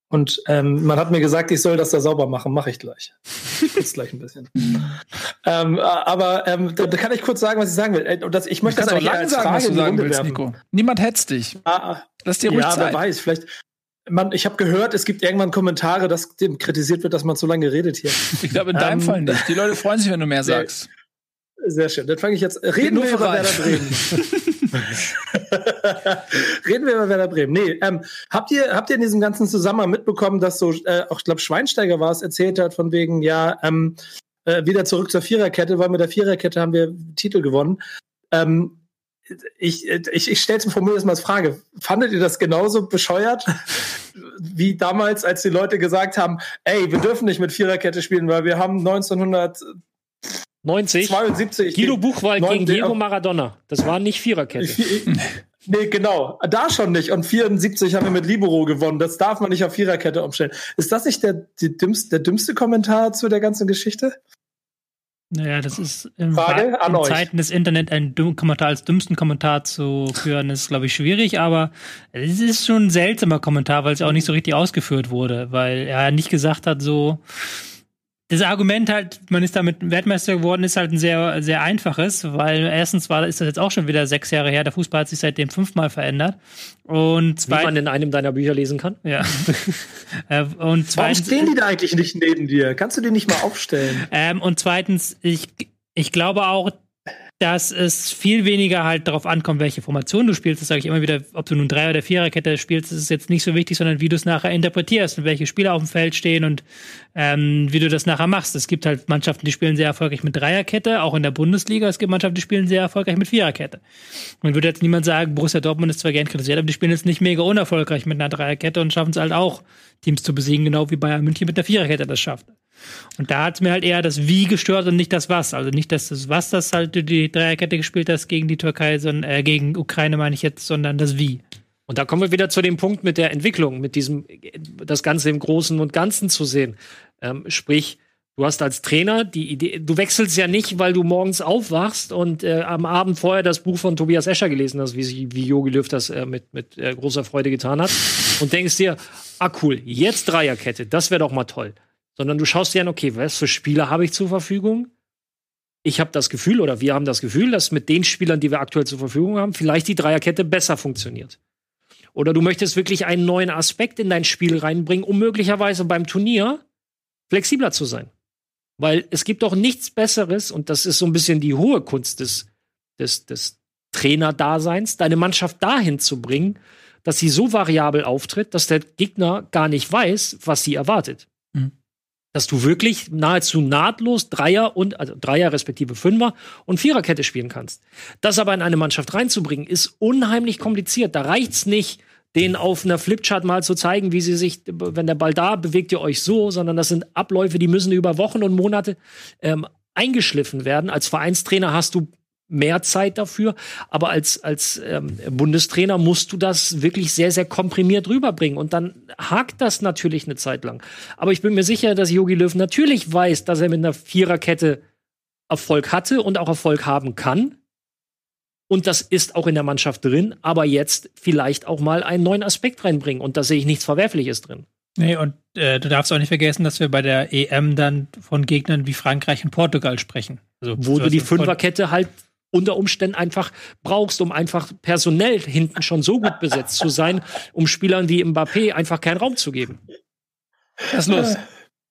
Und ähm, man hat mir gesagt, ich soll das da sauber machen. Mache ich gleich. Ich putze gleich ein bisschen. ähm, aber ähm, da, da kann ich kurz sagen, was ich sagen will. Äh, Und das, ich möchte das auch eigentlich lang sagen, was du sagen willst, werfen. Nico. Niemand hetzt dich. Ah, Lass dir ruhig ja, wer Zeit. weiß, vielleicht. man, ich habe gehört, es gibt irgendwann Kommentare, dass dem kritisiert wird, dass man zu lange redet hier. Ich glaube, in deinem Ähm, Fall nicht. Die Leute freuen sich, wenn du mehr sehr- sagst. Sehr schön. Dann fange ich jetzt. Reden nur wir für über. Werder Bremen. Reden wir über Werder Bremen. Nee, ähm, habt ihr habt ihr in diesem ganzen Zusammenhang mitbekommen, dass so äh, auch ich glaube Schweinsteiger war es erzählt hat von wegen ja ähm, äh, wieder zurück zur Viererkette, weil mit der Viererkette haben wir Titel gewonnen. Ähm, ich ich, ich stelle es mir jetzt mal als Frage. Fandet ihr das genauso bescheuert wie damals, als die Leute gesagt haben, ey, wir dürfen nicht mit Viererkette spielen, weil wir haben 1972 90. Guido Buchwald gegen der- Diego Maradona. Das war nicht Viererkette. Nee, genau. Da schon nicht. Und 74 haben wir mit Libero gewonnen. Das darf man nicht auf Viererkette umstellen. Ist das nicht der, die dümmste, der dümmste Kommentar zu der ganzen Geschichte? Naja, das ist in, Frage an in euch. Zeiten des Internet einen dummen Kommentar als dümmsten Kommentar zu führen, ist, glaube ich, schwierig, aber es ist schon ein seltsamer Kommentar, weil es auch nicht so richtig ausgeführt wurde, weil er nicht gesagt hat, so. Das Argument halt, man ist damit Weltmeister geworden, ist halt ein sehr, sehr einfaches, weil erstens war, ist das jetzt auch schon wieder sechs Jahre her, der Fußball hat sich seitdem fünfmal verändert. Und Wie man zweitens, in einem deiner Bücher lesen kann. ja. Äh, und Warum zweitens, stehen die da eigentlich nicht neben dir? Kannst du die nicht mal aufstellen? Ähm, und zweitens, ich, ich glaube auch, dass es viel weniger halt darauf ankommt, welche Formation du spielst. Das sage ich immer wieder, ob du nun Drei- oder Viererkette spielst, das ist jetzt nicht so wichtig, sondern wie du es nachher interpretierst und welche Spieler auf dem Feld stehen und ähm, wie du das nachher machst. Es gibt halt Mannschaften, die spielen sehr erfolgreich mit Dreierkette, auch in der Bundesliga. Es gibt Mannschaften, die spielen sehr erfolgreich mit Viererkette. Und würde jetzt niemand sagen, Borussia Dortmund ist zwar gern kritisiert, aber die spielen jetzt nicht mega unerfolgreich mit einer Dreierkette und schaffen es halt auch, Teams zu besiegen, genau wie Bayern München mit der Viererkette das schafft. Und da hat mir halt eher das Wie gestört und nicht das Was. Also nicht, dass das Was, das halt die Dreierkette gespielt hast gegen die Türkei, sondern äh, gegen Ukraine meine ich jetzt, sondern das Wie. Und da kommen wir wieder zu dem Punkt mit der Entwicklung, mit diesem, das Ganze im Großen und Ganzen zu sehen. Ähm, sprich, du hast als Trainer die Idee, du wechselst ja nicht, weil du morgens aufwachst und äh, am Abend vorher das Buch von Tobias Escher gelesen hast, wie, sie- wie Jogi Löw das äh, mit, mit äh, großer Freude getan hat und denkst dir, ah cool, jetzt Dreierkette, das wäre doch mal toll. Sondern du schaust dir an, okay, was für Spieler habe ich zur Verfügung? Ich habe das Gefühl, oder wir haben das Gefühl, dass mit den Spielern, die wir aktuell zur Verfügung haben, vielleicht die Dreierkette besser funktioniert. Oder du möchtest wirklich einen neuen Aspekt in dein Spiel reinbringen, um möglicherweise beim Turnier flexibler zu sein. Weil es gibt doch nichts Besseres, und das ist so ein bisschen die hohe Kunst des, des, des Trainerdaseins, deine Mannschaft dahin zu bringen, dass sie so variabel auftritt, dass der Gegner gar nicht weiß, was sie erwartet. Mhm. Dass du wirklich nahezu nahtlos Dreier und, also Dreier respektive Fünfer und Viererkette spielen kannst. Das aber in eine Mannschaft reinzubringen, ist unheimlich kompliziert. Da reicht's nicht, denen auf einer Flipchart mal zu zeigen, wie sie sich, wenn der Ball da, bewegt ihr euch so, sondern das sind Abläufe, die müssen über Wochen und Monate ähm, eingeschliffen werden. Als Vereinstrainer hast du mehr Zeit dafür, aber als, als ähm, Bundestrainer musst du das wirklich sehr, sehr komprimiert rüberbringen. Und dann hakt das natürlich eine Zeit lang. Aber ich bin mir sicher, dass Jogi Löw natürlich weiß, dass er mit einer Viererkette Erfolg hatte und auch Erfolg haben kann. Und das ist auch in der Mannschaft drin, aber jetzt vielleicht auch mal einen neuen Aspekt reinbringen. Und da sehe ich nichts Verwerfliches drin. Nee, und äh, du darfst auch nicht vergessen, dass wir bei der EM dann von Gegnern wie Frankreich und Portugal sprechen. Also, Wo du die Fünferkette halt unter Umständen einfach brauchst, um einfach personell hinten schon so gut besetzt zu sein, um Spielern wie Mbappé einfach keinen Raum zu geben. Was ist los?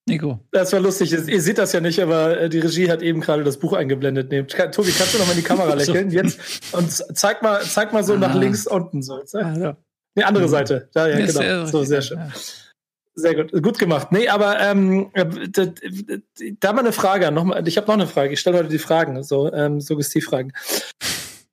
Nico. Das war lustig. Ihr seht das ja nicht, aber äh, die Regie hat eben gerade das Buch eingeblendet. Nee, Ka- Tobi, kannst du noch mal in die Kamera lächeln? Jetzt und zeig mal, zeig mal so nach Ah. links unten so. Ja. Nee, andere Seite. Da, ja, Ja, genau. sehr- so, sehr schön. Ja. Sehr gut, gut gemacht. Nee, aber ähm, äh, d- d- d- da mal eine Frage. Noch mal, ich habe noch eine Frage. Ich stelle heute die Fragen, so ähm, Suggestivfragen.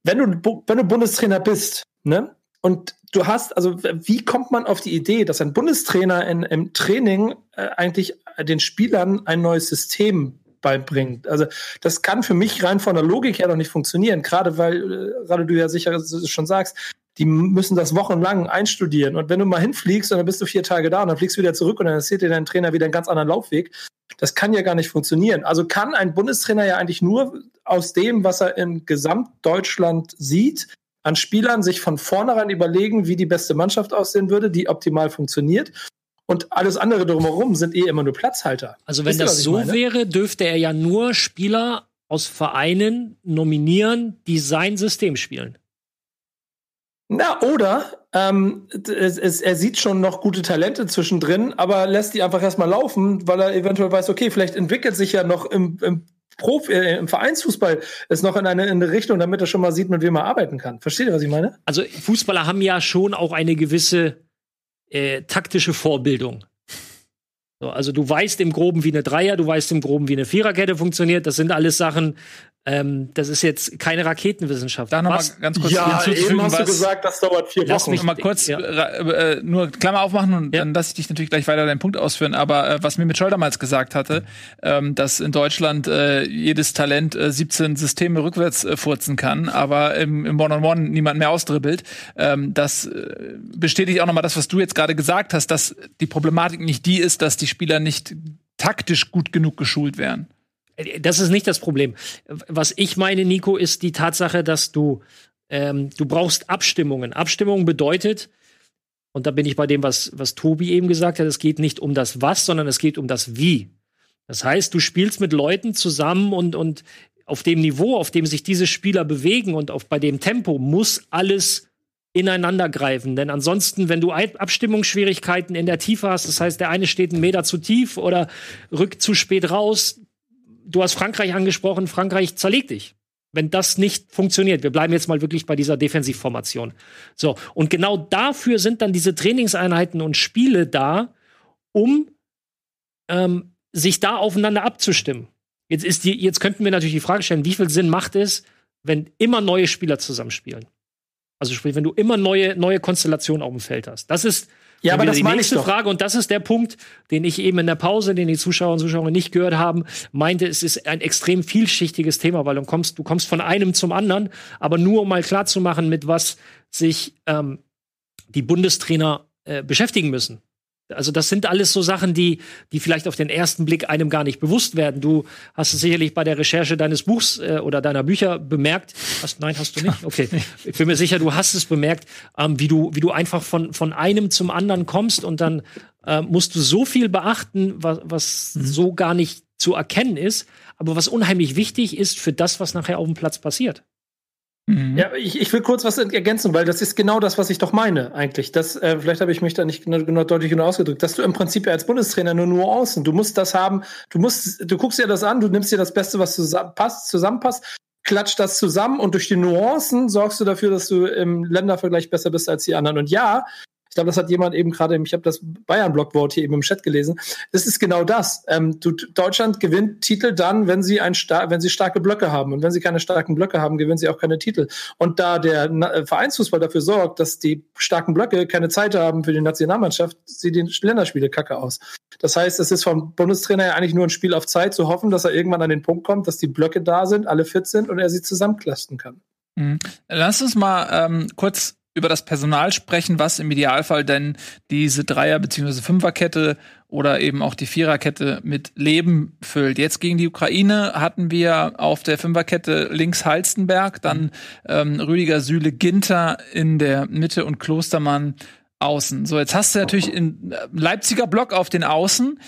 Wenn du wenn du Bundestrainer bist, ne? Und du hast, also wie kommt man auf die Idee, dass ein Bundestrainer in, im Training äh, eigentlich den Spielern ein neues System beibringt? Also das kann für mich rein von der Logik her doch nicht funktionieren, gerade weil, äh, gerade du ja sicher schon sagst, die müssen das wochenlang einstudieren. Und wenn du mal hinfliegst und dann bist du vier Tage da und dann fliegst du wieder zurück und dann erzählt dir dein Trainer wieder einen ganz anderen Laufweg, das kann ja gar nicht funktionieren. Also kann ein Bundestrainer ja eigentlich nur aus dem, was er in Gesamtdeutschland sieht, an Spielern sich von vornherein überlegen, wie die beste Mannschaft aussehen würde, die optimal funktioniert. Und alles andere drumherum sind eh immer nur Platzhalter. Also wenn Wisst ihr, das ich so meine? wäre, dürfte er ja nur Spieler aus Vereinen nominieren, die sein System spielen. Na, oder ähm, es, es, er sieht schon noch gute Talente zwischendrin, aber lässt die einfach erstmal laufen, weil er eventuell weiß, okay, vielleicht entwickelt sich ja noch im, im Profi, äh, im Vereinsfußball ist noch in eine, in eine Richtung, damit er schon mal sieht, mit wem er arbeiten kann. Versteht ihr, was ich meine? Also Fußballer haben ja schon auch eine gewisse äh, taktische Vorbildung. So, also du weißt im Groben, wie eine Dreier, du weißt im Groben, wie eine Viererkette funktioniert. Das sind alles Sachen, ähm, das ist jetzt keine Raketenwissenschaft. Da noch Was- mal ganz kurz Ja, hinzuzufügen, eben hast du was- gesagt, das dauert vier Lass Wochen. mich noch mal kurz Ja. äh, äh, nur Klammer aufmachen und Ja. dann lasse ich dich natürlich gleich weiter deinen Punkt ausführen. Aber äh, was mir mit Scholl damals gesagt hatte, ähm, dass in Deutschland äh, jedes Talent äh, 17 Systeme rückwärts äh, furzen kann, aber im, im One-on-One niemand mehr ausdribbelt, ähm, das äh, bestätigt auch noch mal das, was du jetzt gerade gesagt hast, dass die Problematik nicht die ist, dass die Spieler nicht taktisch gut genug geschult werden. Das ist nicht das Problem. Was ich meine, Nico, ist die Tatsache, dass du ähm, du brauchst Abstimmungen. Abstimmung bedeutet, und da bin ich bei dem, was, was Tobi eben gesagt hat, es geht nicht um das Was, sondern es geht um das Wie. Das heißt, du spielst mit Leuten zusammen und, und auf dem Niveau, auf dem sich diese Spieler bewegen und auf, bei dem Tempo muss alles ineinander greifen. Denn ansonsten, wenn du Abstimmungsschwierigkeiten in der Tiefe hast, das heißt, der eine steht einen Meter zu tief oder rückt zu spät raus, du hast Frankreich angesprochen, Frankreich zerlegt dich. Wenn das nicht funktioniert, wir bleiben jetzt mal wirklich bei dieser Defensivformation. So, und genau dafür sind dann diese Trainingseinheiten und Spiele da, um ähm, sich da aufeinander abzustimmen. Jetzt, ist die, jetzt könnten wir natürlich die Frage stellen, wie viel Sinn macht es, wenn immer neue Spieler zusammenspielen? Also sprich, wenn du immer neue, neue Konstellationen auf dem Feld hast. Das ist Ja, aber das die meine ich nächste doch. Frage und das ist der Punkt, den ich eben in der Pause, den die Zuschauer und Zuschauer nicht gehört haben, meinte, es ist ein extrem vielschichtiges Thema, weil du kommst, du kommst von einem zum anderen, aber nur um mal klarzumachen, mit was sich ähm, die Bundestrainer äh, beschäftigen müssen. Also das sind alles so Sachen, die, die vielleicht auf den ersten Blick einem gar nicht bewusst werden. Du hast es sicherlich bei der Recherche deines Buchs äh, oder deiner Bücher bemerkt. Hast, nein, hast du nicht? Okay. Ich bin mir sicher, du hast es bemerkt, ähm, wie, du, wie du einfach von, von einem zum anderen kommst und dann äh, musst du so viel beachten, was, was so gar nicht zu erkennen ist, aber was unheimlich wichtig ist für das, was nachher auf dem Platz passiert. Ja, ich, ich will kurz was ergänzen, weil das ist genau das, was ich doch meine, eigentlich. Das, äh, vielleicht habe ich mich da nicht genau, genau deutlich genug ausgedrückt, dass du im Prinzip ja als Bundestrainer nur Nuancen, du musst das haben, du musst, du guckst dir das an, du nimmst dir das Beste, was zusammenpasst, zusammenpasst, klatscht das zusammen und durch die Nuancen sorgst du dafür, dass du im Ländervergleich besser bist als die anderen. Und ja, ich glaube, das hat jemand eben gerade, ich habe das Bayern-Blockvote hier eben im Chat gelesen. Das ist genau das. Ähm, du, Deutschland gewinnt Titel dann, wenn sie ein wenn sie starke Blöcke haben. Und wenn sie keine starken Blöcke haben, gewinnen sie auch keine Titel. Und da der Na äh, Vereinsfußball dafür sorgt, dass die starken Blöcke keine Zeit haben für die Nationalmannschaft, sieht die Länderspiele kacke aus. Das heißt, es ist vom Bundestrainer ja eigentlich nur ein Spiel auf Zeit, zu hoffen, dass er irgendwann an den Punkt kommt, dass die Blöcke da sind, alle fit sind und er sie zusammenklasten kann. Mhm. Lass uns mal ähm, kurz über das Personal sprechen, was im Idealfall denn diese Dreier- bzw. Fünferkette oder eben auch die Viererkette mit Leben füllt. Jetzt gegen die Ukraine hatten wir auf der Fünferkette links Halstenberg, dann ähm, Rüdiger Süle Ginter in der Mitte und Klostermann außen. So, jetzt hast du natürlich in äh, Leipziger Block auf den Außen.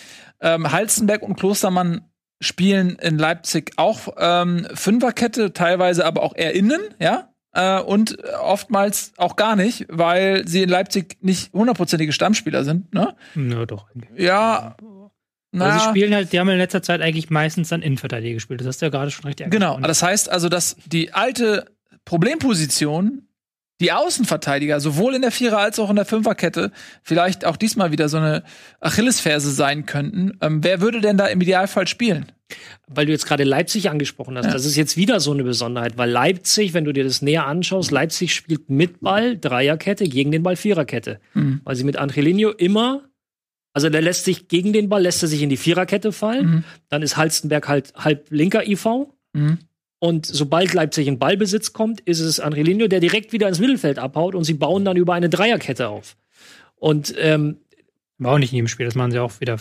Ähm, Halstenberg und Klostermann spielen in Leipzig auch ähm, Fünferkette, teilweise aber auch eher innen, ja. Äh, und oftmals auch gar nicht, weil sie in Leipzig nicht hundertprozentige Stammspieler sind, ne? Nö, doch. Ja. Aber sie Na, spielen halt, die haben in letzter Zeit eigentlich meistens dann Innenverteidiger gespielt. Das hast du ja gerade schon richtig genau. angesprochen. Das heißt also, dass die alte Problemposition die Außenverteidiger sowohl in der Vierer- als auch in der Fünferkette vielleicht auch diesmal wieder so eine Achillesferse sein könnten. Ähm, wer würde denn da im Idealfall spielen? weil du jetzt gerade Leipzig angesprochen hast, Ja. das ist jetzt wieder so eine Besonderheit, weil Leipzig, wenn du dir das näher anschaust, Leipzig spielt mit Ball Dreierkette gegen den Ball Viererkette, Mhm. weil sie mit Angelino immer also der lässt sich gegen den Ball lässt er sich in die Viererkette fallen, Mhm. dann ist Halstenberg halt halb linker IV Mhm. Und sobald Leipzig in Ballbesitz kommt, ist es Angelino, der direkt wieder ins Mittelfeld abhaut und sie bauen dann über eine Dreierkette auf. Und ähm, War auch nicht in jedem Spiel, das machen sie auch wieder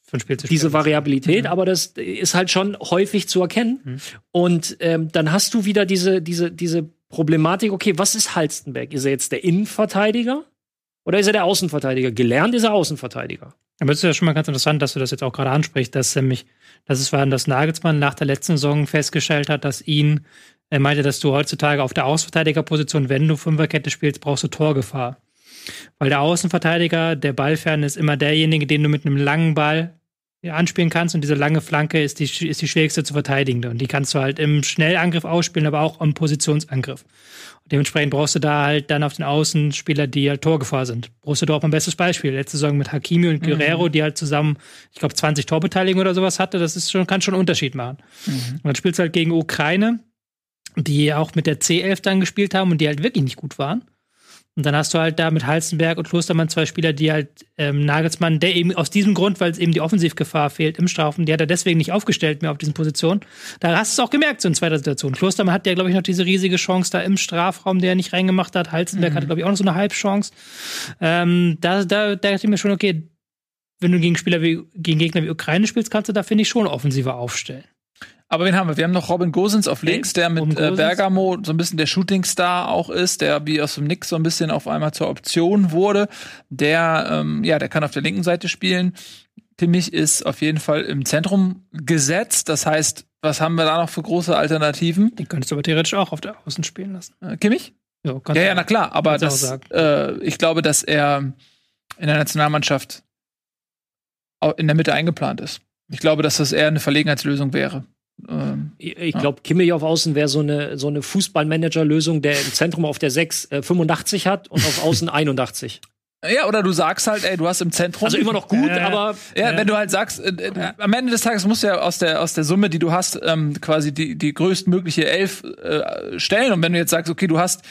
von Spiel zu Spiel. diese Variabilität, aber das ist halt schon häufig zu erkennen. Mhm. Und ähm, dann hast du wieder diese, diese, diese Problematik, okay, was ist Halstenberg? Ist er jetzt der Innenverteidiger oder ist er der Außenverteidiger? Gelernt ist er Außenverteidiger. Aber es ist ja schon mal ganz interessant, dass du das jetzt auch gerade ansprichst, dass nämlich, dass es war, dass Nagelsmann nach der letzten Saison festgestellt hat, dass ihn Er meinte, dass du heutzutage auf der Außenverteidigerposition, wenn du Fünferkette spielst, brauchst du Torgefahr. Weil der Außenverteidiger, der Ballfern ist immer derjenige, den du mit einem langen Ball anspielen kannst und diese lange Flanke ist die, ist die schwierigste zu verteidigende und die kannst du halt im Schnellangriff ausspielen, aber auch im Positionsangriff. Und dementsprechend brauchst du da halt dann auf den Außenspieler, die halt Torgefahr sind. Brauchst du doch ein bestes Beispiel. Letzte Saison mit Hakimi und Guerrero, mhm. die halt zusammen, ich glaube, 20 Torbeteiligungen oder sowas hatte, das ist schon, kann schon einen Unterschied machen. Mhm. Und dann spielst du halt gegen Ukraine, die auch mit der C11 dann gespielt haben und die halt wirklich nicht gut waren. Und dann hast du halt da mit Halzenberg und Klostermann zwei Spieler, die halt ähm, Nagelsmann, der eben aus diesem Grund, weil es eben die Offensivgefahr fehlt im Strafen, die hat er deswegen nicht aufgestellt mehr auf diesen Positionen. Da hast du es auch gemerkt, so in zweiter Situation. Klostermann hat ja, glaube ich, noch diese riesige Chance da im Strafraum, der er nicht reingemacht hat. Halzenberg mhm. hatte, glaube ich, auch noch so eine Halbchance. Ähm, da, da, da dachte ich mir schon, okay, wenn du gegen Spieler wie, gegen Gegner wie Ukraine spielst, kannst du da, finde ich, schon offensiver aufstellen. Aber wen haben wir? Wir haben noch Robin Gosens auf links, der mit äh, Bergamo so ein bisschen der Shootingstar auch ist, der wie aus dem Nix so ein bisschen auf einmal zur Option wurde. Der, ähm, ja, der kann auf der linken Seite spielen. Kimmich ist auf jeden Fall im Zentrum gesetzt. Das heißt, was haben wir da noch für große Alternativen? Den könntest du aber theoretisch auch auf der Außen spielen lassen. Äh, Kimmich? Ja, ja, ja, na klar. Aber das, äh, ich glaube, dass er in der Nationalmannschaft in der Mitte eingeplant ist. Ich glaube, dass das eher eine Verlegenheitslösung wäre. Ähm, ich glaube, ja. Kimmich auf Außen wäre so eine, so eine Fußballmanager-Lösung, der im Zentrum auf der 6 äh, 85 hat und auf Außen 81. Ja, oder du sagst halt, ey, du hast im Zentrum. Also immer noch gut, äh, aber. Ja, äh, wenn du halt sagst, äh, äh, am Ende des Tages musst du ja aus der, aus der Summe, die du hast, ähm, quasi die, die größtmögliche Elf äh, stellen. Und wenn du jetzt sagst, okay, du hast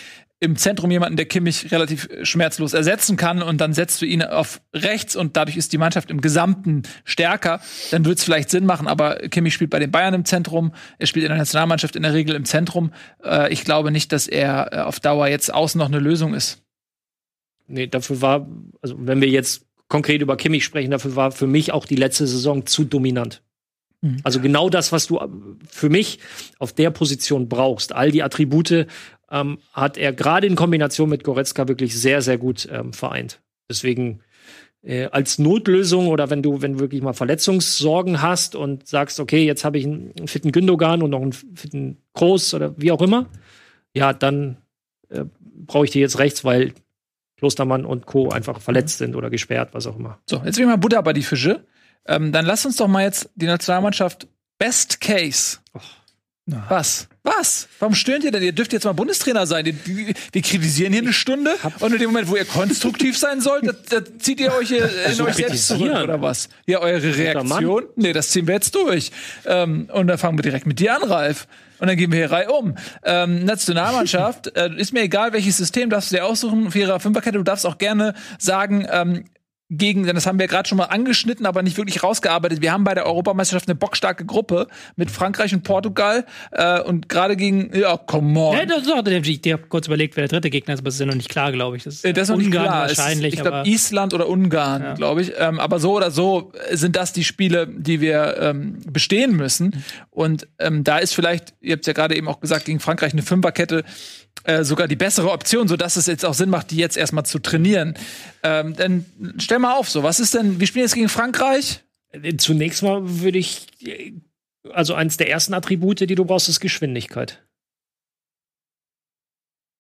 im Zentrum jemanden, der Kimmich relativ schmerzlos ersetzen kann und dann setzt du ihn auf rechts und dadurch ist die Mannschaft im Gesamten stärker, dann wird es vielleicht Sinn machen, aber Kimmich spielt bei den Bayern im Zentrum, er spielt in der Nationalmannschaft in der Regel im Zentrum. Äh, ich glaube nicht, dass er äh, auf Dauer jetzt außen noch eine Lösung ist. Nee, dafür war, also wenn wir jetzt konkret über Kimmich sprechen, dafür war für mich auch die letzte Saison zu dominant. Mhm. Also genau das, was du für mich auf der Position brauchst. All die Attribute ähm, hat er gerade in Kombination mit Goretzka wirklich sehr, sehr gut ähm, vereint. Deswegen äh, als Notlösung oder wenn du, wenn du wirklich mal Verletzungssorgen hast und sagst, okay, jetzt habe ich einen, einen, fitten Gündogan und noch einen fitten Groß oder wie auch immer, ja, dann äh, brauche ich die jetzt rechts, weil Klostermann und Co. einfach verletzt sind oder gesperrt, was auch immer. So, jetzt will ich mal Butter bei die Fische. Ähm, dann lass uns doch mal jetzt die Nationalmannschaft Best Case. Was? Was? Warum stöhnt ihr denn? Ihr dürft jetzt mal Bundestrainer sein. Wir kritisieren hier eine Stunde und in dem Moment, wo ihr konstruktiv sein sollt, da, da zieht ihr euch in also euch selbst zurück oder was? Ja, eure Reaktion? Nee, das ziehen wir jetzt durch. Ähm, und dann fangen wir direkt mit dir an, Ralf. Und dann gehen wir hier rein um. Ähm, Nationalmannschaft, äh, ist mir egal, welches System darfst du dir aussuchen, Vierer, Fünferkette. Du darfst auch gerne sagen, ähm, gegen, denn das haben wir gerade schon mal angeschnitten, aber nicht wirklich rausgearbeitet. Wir haben bei der Europameisterschaft eine bockstarke Gruppe mit Frankreich und Portugal äh, und gerade gegen, ja, come on. Ja, das ist auch, ich habe kurz überlegt, wer der dritte Gegner ist, aber das ist ja noch nicht klar, glaube ich. Das ist, äh, das ist noch nicht klar. wahrscheinlich. Ist, ich glaube Island oder Ungarn, ja. glaube ich. Ähm, aber so oder so sind das die Spiele, die wir ähm, bestehen müssen. Und ähm, da ist vielleicht, ihr habt ja gerade eben auch gesagt, gegen Frankreich eine Fünferkette äh, sogar die bessere Option, so dass es jetzt auch Sinn macht, die jetzt erstmal zu trainieren. Ähm, dann stell mal auf, so was ist denn? Wir spielen jetzt gegen Frankreich. Äh, zunächst mal würde ich, also eines der ersten Attribute, die du brauchst, ist Geschwindigkeit.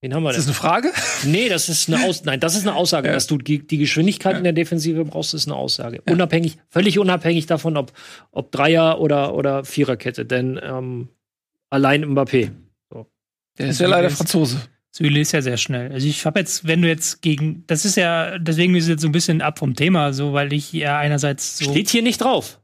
Wen haben wir denn? Ist das eine Frage? Nee, das ist eine Aus Nein, das ist eine Aussage. Ja. Dass du die, die Geschwindigkeit ja. in der Defensive brauchst, ist eine Aussage. Ja. Unabhängig, völlig unabhängig davon, ob, ob Dreier- oder, oder Viererkette. Denn ähm, allein Mbappé der ist ja leider Franzose. Süle ist ja sehr schnell. Also ich habe jetzt, wenn du jetzt gegen, das ist ja, deswegen ist es jetzt so ein bisschen ab vom Thema, so weil ich ja einerseits so steht hier nicht drauf.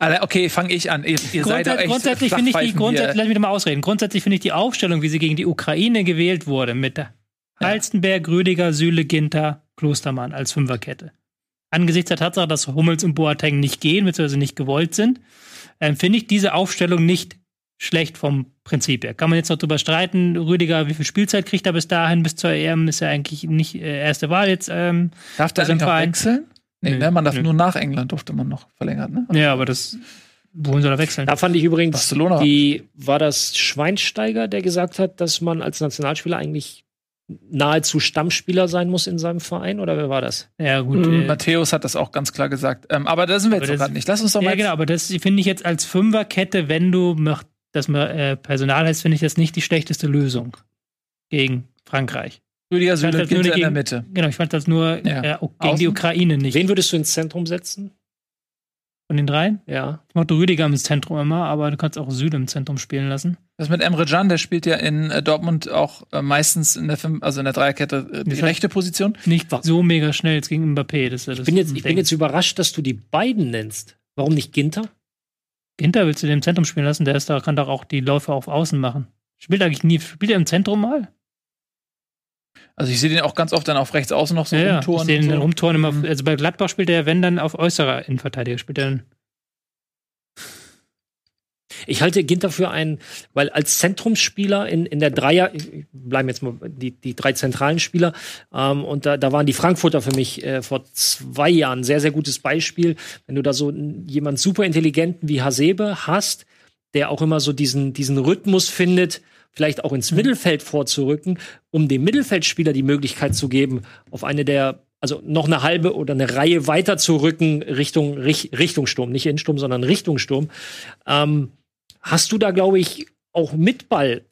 Okay, fange ich an. Ihr, ihr seid echt grundsätzlich finde ich die grundsätzlich, lass mich mal ausreden. Grundsätzlich finde ich die Aufstellung, wie sie gegen die Ukraine gewählt wurde, mit ja. Halstenberg, Rüdiger, Süle, Ginter, Klostermann als Fünferkette. Angesichts der Tatsache, dass Hummels und Boateng nicht gehen, beziehungsweise nicht gewollt sind, äh, finde ich diese Aufstellung nicht schlecht vom Prinzip her. Kann man jetzt noch drüber streiten, Rüdiger, wie viel Spielzeit kriegt er bis dahin, bis zur EM, ist ja eigentlich nicht äh, erste Wahl jetzt. Ähm, darf der eigentlich wechseln? Nee, nee, ne, man darf nee. nur nach England durfte man noch verlängern, ne? Ja, aber das, wohin soll er wechseln? Da fand ich übrigens, Barcelona. die, war das Schweinsteiger, der gesagt hat, dass man als Nationalspieler eigentlich nahezu Stammspieler sein muss in seinem Verein oder wer war das? Ja, gut. Mhm. Äh, Matthäus hat das auch ganz klar gesagt. Ähm, aber da sind wir jetzt gerade nicht. Lass uns doch mal. Ja, genau, aber das finde ich jetzt als Fünferkette, wenn du dass man äh, Personal heißt, finde ich das nicht die schlechteste Lösung gegen Frankreich. Rüdiger Süle das nur Ginter in der gegen- Mitte. Genau, ich fand das nur Ja. äh, gegen Außen? die Ukraine nicht. Wen würdest du ins Zentrum setzen? Von den dreien? Ja. Ich mochte Rüdiger im Zentrum immer, aber du kannst auch Süle im Zentrum spielen lassen. Das mit Emre Can, der spielt ja in äh, Dortmund auch äh, meistens in der also in der Dreierkette äh, die rechte Position. Nicht so mega schnell jetzt gegen Mbappé. Das, das Ich bin, jetzt, ich bin jetzt überrascht, dass du die beiden nennst. Warum nicht Ginter? Ginter willst du den im Zentrum spielen lassen? Der ist da, kann doch auch die Läufe auf Außen machen. Spielt eigentlich nie, spielt er im Zentrum mal? Also ich sehe den auch ganz oft dann auf rechts außen noch so ja, ja. Ich sehe den so. rumtouren immer. Mhm. Also bei Gladbach spielt er, ja, wenn dann auf äußerer Innenverteidiger, spielt er dann. Ich halte Ginter für einen, weil als Zentrumsspieler in, in der Dreier, ich- bleiben jetzt mal die, die drei zentralen Spieler, ähm, und da, da waren die Frankfurter für mich äh, vor zwei Jahren ein sehr, sehr gutes Beispiel. Wenn du da so jemand super intelligenten wie Hasebe hast, der auch immer so diesen, diesen Rhythmus findet, vielleicht auch ins Mittelfeld vorzurücken, um dem Mittelfeldspieler die Möglichkeit zu geben, auf eine der also noch eine halbe oder eine Reihe weiter zu rücken Richtung Rich, Richtung Sturm, nicht in Sturm, sondern Richtung Sturm. Ähm, hast du da, glaube ich, auch mit Ball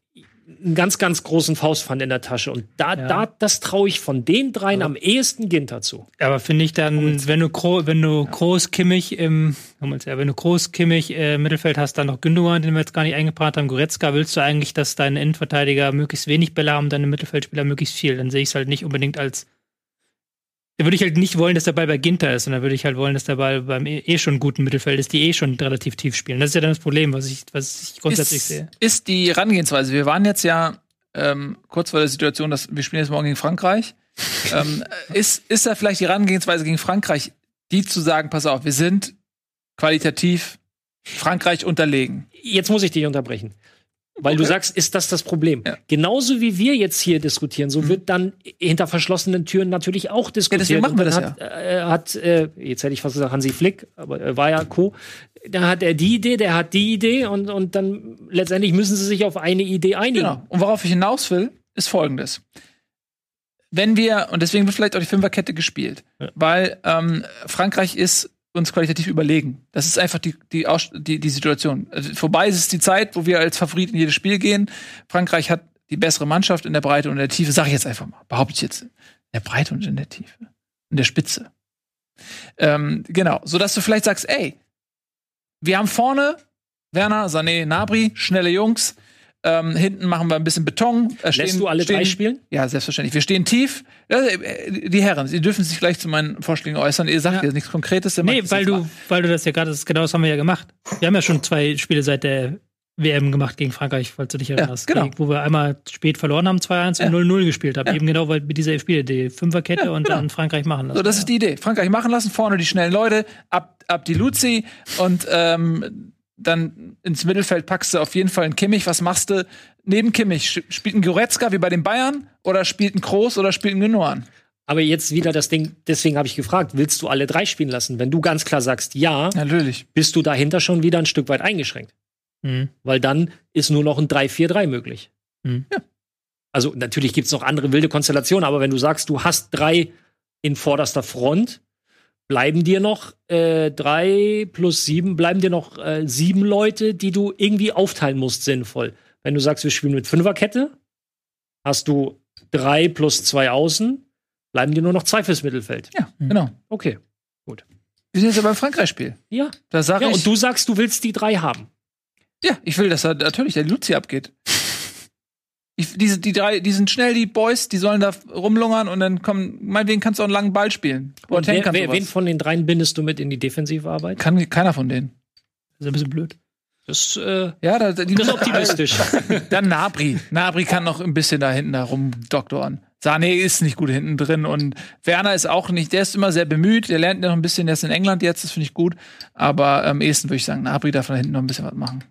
einen ganz, ganz großen Faustpfand in der Tasche. Und da, Ja. da das traue ich von den dreien am ehesten Ginter zu. Aber finde ich dann, wenn du, Gro wenn du Groß, Kimmich im, wenn du Groß, Kimmich äh, Mittelfeld hast, dann noch Gündogan, den wir jetzt gar nicht eingeplant haben, Goretzka, willst du eigentlich, dass deine Innenverteidiger möglichst wenig Bälle haben, deine Mittelfeldspieler möglichst viel? Dann sehe ich es halt nicht unbedingt als. Da würde ich halt nicht wollen, dass der Ball bei Ginter ist, sondern würde ich halt wollen, dass der Ball beim eh eh schon guten Mittelfeld ist, die eh schon relativ tief spielen. Das ist ja dann das Problem, was ich, was ich grundsätzlich ist, sehe. ist die Herangehensweise. Wir waren jetzt ja ähm, kurz vor der Situation, dass wir spielen jetzt morgen gegen Frankreich. ähm, ist, ist da vielleicht die Herangehensweise gegen Frankreich, die zu sagen, pass auf, wir sind qualitativ Frankreich unterlegen. Jetzt muss ich dich unterbrechen. Weil du Okay. sagst, ist das das Problem? Ja. Genauso wie wir jetzt hier diskutieren, so wird dann hinter verschlossenen Türen natürlich auch diskutiert. deswegen machen wir das hat, äh, hat äh, jetzt hätte ich fast gesagt Hansi Flick, aber er war ja Co. Da hat er die Idee, der hat die Idee und, und dann letztendlich müssen sie sich auf eine Idee einigen. Genau. Und worauf ich hinaus will, ist folgendes. Wenn wir, und deswegen wird vielleicht auch die Fünferkette gespielt, weil ähm, Frankreich ist uns qualitativ überlegen. Das ist einfach die, die, die, die Situation. Also vorbei ist es die Zeit, wo wir als Favorit in jedes Spiel gehen. Frankreich hat die bessere Mannschaft in der Breite und in der Tiefe, sage ich jetzt einfach mal, behaupte ich jetzt. In der Breite und in der Tiefe. In der Spitze. Ähm, genau, sodass du vielleicht sagst, ey, wir haben vorne Werner, Sané, Nabri, schnelle Jungs. Ähm, hinten machen wir ein bisschen Beton. Äh, Lässt du alle drei spielen? Ja, selbstverständlich. Wir stehen tief. Ja, äh, die Herren, Sie dürfen sich gleich zu meinen Vorschlägen äußern. Ihr sagt Ja. jetzt nichts Konkretes. Nee, weil du, mal. weil du das ja gerade, genau das haben wir ja gemacht. Wir haben ja schon zwei Spiele seit der WM gemacht gegen Frankreich, falls du dich erinnerst. genau. Gegen- Wo wir einmal spät verloren haben, 2-1 Ja. und 0-0 gespielt haben. Ja. Eben genau, weil mit dieser Spiele die Fünferkette Ja, und genau. dann Frankreich machen lassen. So, das ist die Idee. Frankreich machen lassen, vorne die schnellen Leute, ab, ab die Luzi und ähm, dann ins Mittelfeld packst du auf jeden Fall einen Kimmich. Was machst du neben Kimmich? Spielt ein Goretzka wie bei den Bayern oder spielt ein Kroos oder spielt ein Gündogan? Aber jetzt wieder das Ding, deswegen habe ich gefragt, willst du alle drei spielen lassen? Wenn du ganz klar sagst ja, Natürlich. bist du dahinter schon wieder ein Stück weit eingeschränkt. Mhm. Weil dann ist nur noch ein 3-4-3 möglich. Mhm. Ja. Also natürlich gibt es noch andere wilde Konstellationen, aber wenn du sagst, du hast drei in vorderster Front, bleiben dir noch äh, drei plus sieben, bleiben dir noch äh, sieben Leute, die du irgendwie aufteilen musst, sinnvoll. Wenn du sagst, wir spielen mit Fünferkette, hast du drei plus zwei Außen, bleiben dir nur noch zwei fürs Mittelfeld. Ja, Mhm. genau. Okay. Wir sind jetzt ja beim Frankreich-Spiel. Ja. Da sage Ja, ich, und du sagst, du willst die drei haben. ja, ich will, dass da natürlich der Luzi abgeht. Ich, die, die drei, die sind schnell, die Boys, die sollen da rumlungern und dann kommen, meinetwegen kannst du auch einen langen Ball spielen. Und wer, wer, wen von den dreien bindest du mit in die Defensivarbeit? Kann keiner von denen. Das ist ein bisschen blöd. Das, äh, Ja, da, die das ist optimistisch. Dann Nabri. Nabri kann noch ein bisschen da hinten herumdoktoren. Sané ist nicht gut hinten drin und Werner ist auch nicht, der ist immer sehr bemüht, der lernt ja noch ein bisschen, der ist in England jetzt, das finde ich gut. Aber am ehesten würde ich sagen, Nabri darf da hinten noch ein bisschen was machen.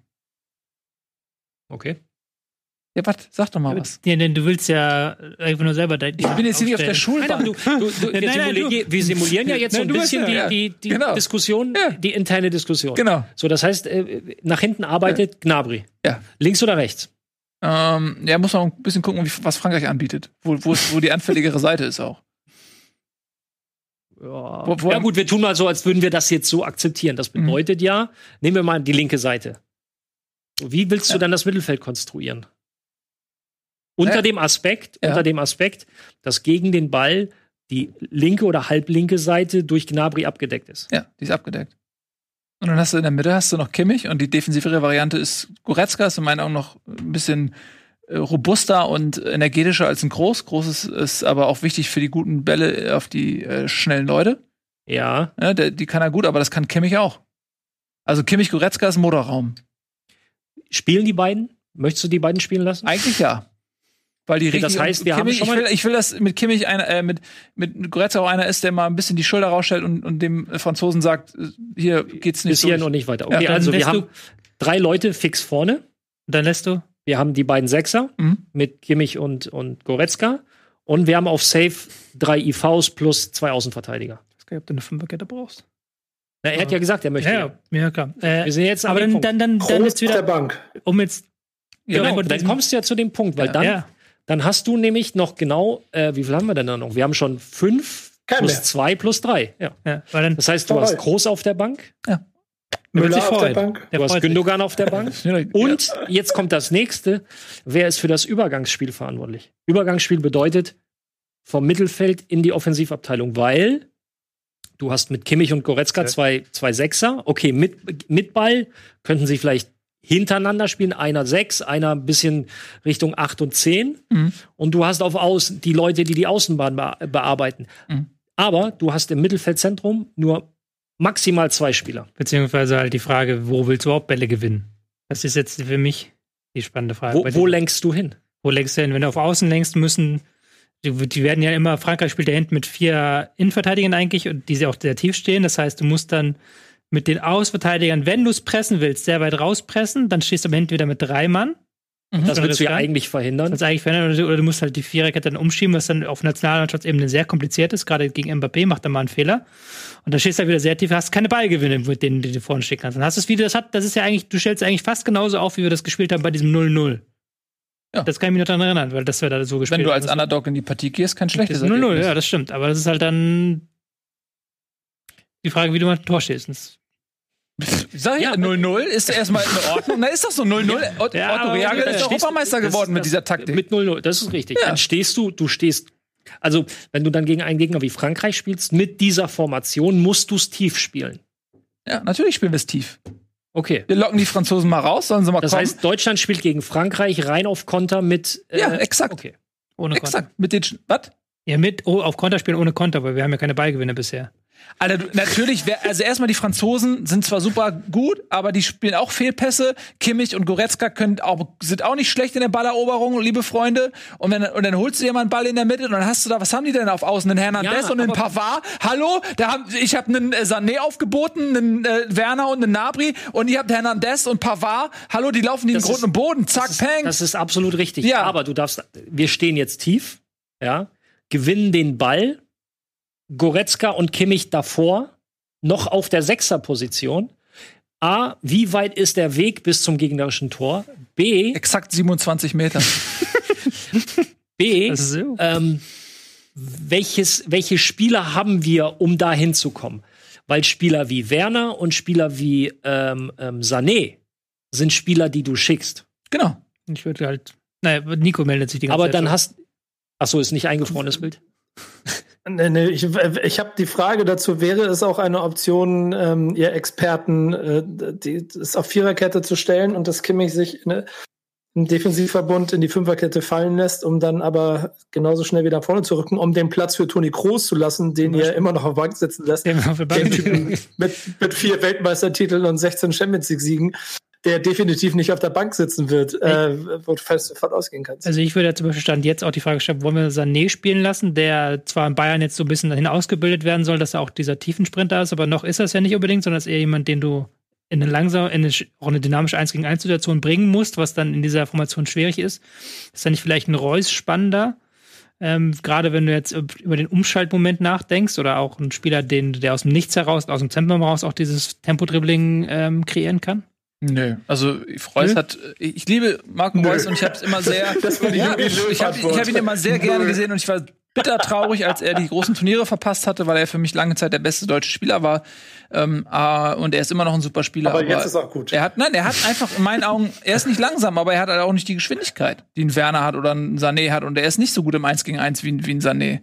okay. Ja, was? Sag doch mal was. Ja, denn du willst ja einfach nur selber dein Ich bin jetzt hier nicht auf der aufstellen. Nein, Schulbank. du, du, wir, Nein, nein, simulieren, wir simulieren ja jetzt so Nein, ein du weißt bisschen ja, die, die, die Genau. Diskussion, Ja. die interne Diskussion. Genau. So, das heißt, äh, nach hinten arbeitet Gnabry. Ja. Links oder rechts? Ähm, ja, muss man ein bisschen gucken, was Frankreich anbietet. Wo, wo, wo die anfälligere Seite ist auch. Ja. Wo- ja gut, wir tun mal so, als würden wir das jetzt so akzeptieren. Das bedeutet ja, nehmen wir mal die linke Seite. Wie willst du dann das Mittelfeld konstruieren? Unter Ja. dem Aspekt, Ja. unter dem Aspekt, dass gegen den Ball die linke oder halblinke Seite durch Gnabry abgedeckt ist. Ja, die ist abgedeckt. Und dann hast du in der Mitte hast du noch Kimmich und die defensivere Variante ist Goretzka, ist in meinen Augen noch ein bisschen äh, robuster und energetischer als ein Groß. Groß ist, aber auch wichtig für die guten Bälle auf die äh, schnellen Leute. Ja, Ja, der, die kann er gut, aber das kann Kimmich auch. Also Kimmich Goretzka ist Motorraum. spielen die beiden? Möchtest du die beiden spielen lassen? Eigentlich ja. Weil die Okay, das richtig- heißt, wir haben Kimmich, schon ich, mal- will, ich will, dass mit Kimmich einer, äh, mit, mit Goretzka auch einer ist, der mal ein bisschen die Schulter rausstellt und, und dem Franzosen sagt, äh, hier geht's nicht Bis durch. und nicht weiter. Ja, Okay, dann also wir haben drei Leute fix vorne. Und dann lässt du. Wir haben die beiden Sechser Mhm. mit Kimmich und, und Goretzka. Und wir haben auf Safe drei IVs plus zwei Außenverteidiger. Ich weiß gar nicht, ob du eine Fünferkette brauchst. Na, er hat ja gesagt, er möchte. Ja, ja, klar. Äh, Wir sind jetzt aber dann, Punkt. dann, dann, dann Groß jetzt auf der wieder, Bank. um jetzt. Ja, Genau, mit dann kommst du ja zu dem Punkt, weil Ja. dann, ja, dann hast du nämlich noch genau, äh, wie viel haben wir denn da noch? Wir haben schon fünf Kein plus mehr. zwei plus drei. Ja. ja, weil dann. Das heißt, du hast Groß auf der Bank, Müller sich auf der. Bank. du hast. Gündogan auf der Bank. Und jetzt kommt das nächste. Wer ist für das Übergangsspiel verantwortlich? Übergangsspiel bedeutet vom Mittelfeld in die Offensivabteilung, weil du hast mit Kimmich und Goretzka zwei, zwei Sechser. Okay, mit, mit Ball könnten sie vielleicht hintereinander spielen. Einer sechs, einer ein bisschen Richtung acht und zehn. Mhm. Und du hast auf Außen die Leute, die die Außenbahn be bearbeiten. Mhm. Aber du hast im Mittelfeldzentrum nur maximal zwei Spieler. Beziehungsweise halt die Frage, wo willst du überhaupt Bälle gewinnen? Das ist jetzt für mich die spannende Frage. Wo, wo lenkst du hin? Wo lenkst du hin? Wenn du auf Außen lenkst, müssen. Die, werden ja immer, Frankreich spielt ja hinten mit vier Innenverteidigern eigentlich und die sie auch sehr tief stehen. Das heißt, du musst dann mit den Außenverteidigern, wenn du es pressen willst, sehr weit rauspressen, dann stehst du aber hinten wieder mit drei Mann. Das Oder willst du ja das eigentlich verhindern. Das eigentlich verändern oder du, oder du musst halt die Viererkette dann umschieben, was dann auf Nationalmannschaftsebene sehr kompliziert ist. Gerade gegen Mbappé macht er mal einen Fehler. Und dann stehst du halt wieder sehr tief, hast keine Ballgewinne, mit denen du dir vorne stehen kannst. Dann hast du es wieder, das hat, das ist ja eigentlich, du stellst eigentlich fast genauso auf, wie wir das gespielt haben bei diesem 0-0. Ja. Das kann ich mich noch daran erinnern, weil das wir da so gespielt wenn du als. Underdog in die Partie gehst, kein Das schlechtes ist 0-0, Ergebnis. ja, das stimmt. Aber das ist halt dann die Frage, wie du mal Tor stehst. Das- sag ja, 0-0 ist erstmal in Ordnung. Na, ist doch so 0-0. Otto, Ja, Otto Reagel ist Europameister das- geworden mit das- dieser Taktik. Mit 0-0, das ist richtig. Ja. Dann stehst du, du stehst, also wenn du dann gegen einen Gegner wie Frankreich spielst, mit dieser Formation musst du es tief spielen. ja, natürlich spielen wir es tief. Okay. Wir locken die Franzosen mal raus, sollen sie mal Das kommen. heißt, Deutschland spielt gegen Frankreich rein auf Konter mit. äh, Ja, exakt. Okay. Ohne Konter. Exakt. Mit den, was? Ja, mit oh, auf Konter spielen ohne Konter, weil wir haben ja keine Ballgewinne bisher. Alter, du, natürlich, wär, also erstmal die Franzosen sind zwar super gut, aber die spielen auch Fehlpässe. Kimmich und Goretzka können auch, sind auch nicht schlecht in der Balleroberung, liebe Freunde. Und, wenn, und dann holst du dir mal einen Ball in der Mitte und dann hast du da, was haben die denn auf Außen? Einen Hernandez Ja, und einen Pavard? Hallo? Da haben, ich habe einen äh, Sané aufgeboten, einen äh, Werner und einen Nabri und ihr habt Hernandez und Pavard. Hallo, die laufen in Das Grund und Boden. Zack, Das ist, peng. das ist absolut richtig. Ja. Aber du darfst, wir stehen jetzt tief, ja, gewinnen den Ball. Goretzka und Kimmich davor, noch auf der Sechserposition. A, wie weit ist der Weg bis zum gegnerischen Tor? B, Exakt 27 Meter. B, so. ähm, welches, welche Spieler haben wir, um da hinzukommen? Weil Spieler wie Werner und Spieler wie ähm, ähm, Sané sind Spieler, die du schickst. genau. Ich würde halt. Naja, Nico meldet sich die ganze Aber Zeit. dann schon. hast. Ach so, ist nicht eingefrorenes Bild. Nee, nee, ich ich habe die Frage dazu, wäre es auch eine Option, ähm, ihr Experten, äh, die, das auf Viererkette zu stellen und dass Kimmich sich in, eine- im Defensivverbund in die Fünferkette fallen lässt, um dann aber genauso schnell wieder nach vorne zu rücken, um den Platz für Toni Kroos zu lassen, den ihr immer noch auf Bank sitzen lässt. Den Typen mit, mit vier Weltmeistertiteln und 16 Champions League-Siegen, der definitiv nicht auf der Bank sitzen wird, äh, wo du fest davon ausgehen kannst. Also ich würde ja zum Beispiel Stand jetzt auch die Frage stellen, wollen wir Sané spielen lassen, der zwar in Bayern jetzt so ein bisschen dahin ausgebildet werden soll, dass er auch dieser Tiefensprinter ist, aber noch ist das ja nicht unbedingt, sondern ist eher jemand, den du in eine langsam, in eine, auch eine dynamische 1 gegen 1 Situation bringen musst, was dann in dieser Formation schwierig ist. Ist da nicht vielleicht ein Reus spannender? Ähm, Gerade wenn du jetzt über den Umschaltmoment nachdenkst oder auch ein Spieler, den, der aus dem Nichts heraus, aus dem Tempo heraus auch dieses Tempo-Dribbling ähm, kreieren kann? Nö, also Reus hat, ich liebe Marco Nö. Reus und ich habe es immer sehr, Das war die ja, Löw ich habe hab ihn immer sehr gerne Nö. gesehen und ich war bitter traurig, als er die großen Turniere verpasst hatte, weil er für mich lange Zeit der beste deutsche Spieler war. Ähm, äh, und er ist immer noch ein super Spieler. Aber jetzt ist auch gut. Er hat, nein, er hat einfach in meinen Augen, er ist nicht langsam, aber er hat halt auch nicht die Geschwindigkeit, die ein Werner hat oder ein Sané hat. Und er ist nicht so gut im 1 gegen 1 wie, wie ein Sané.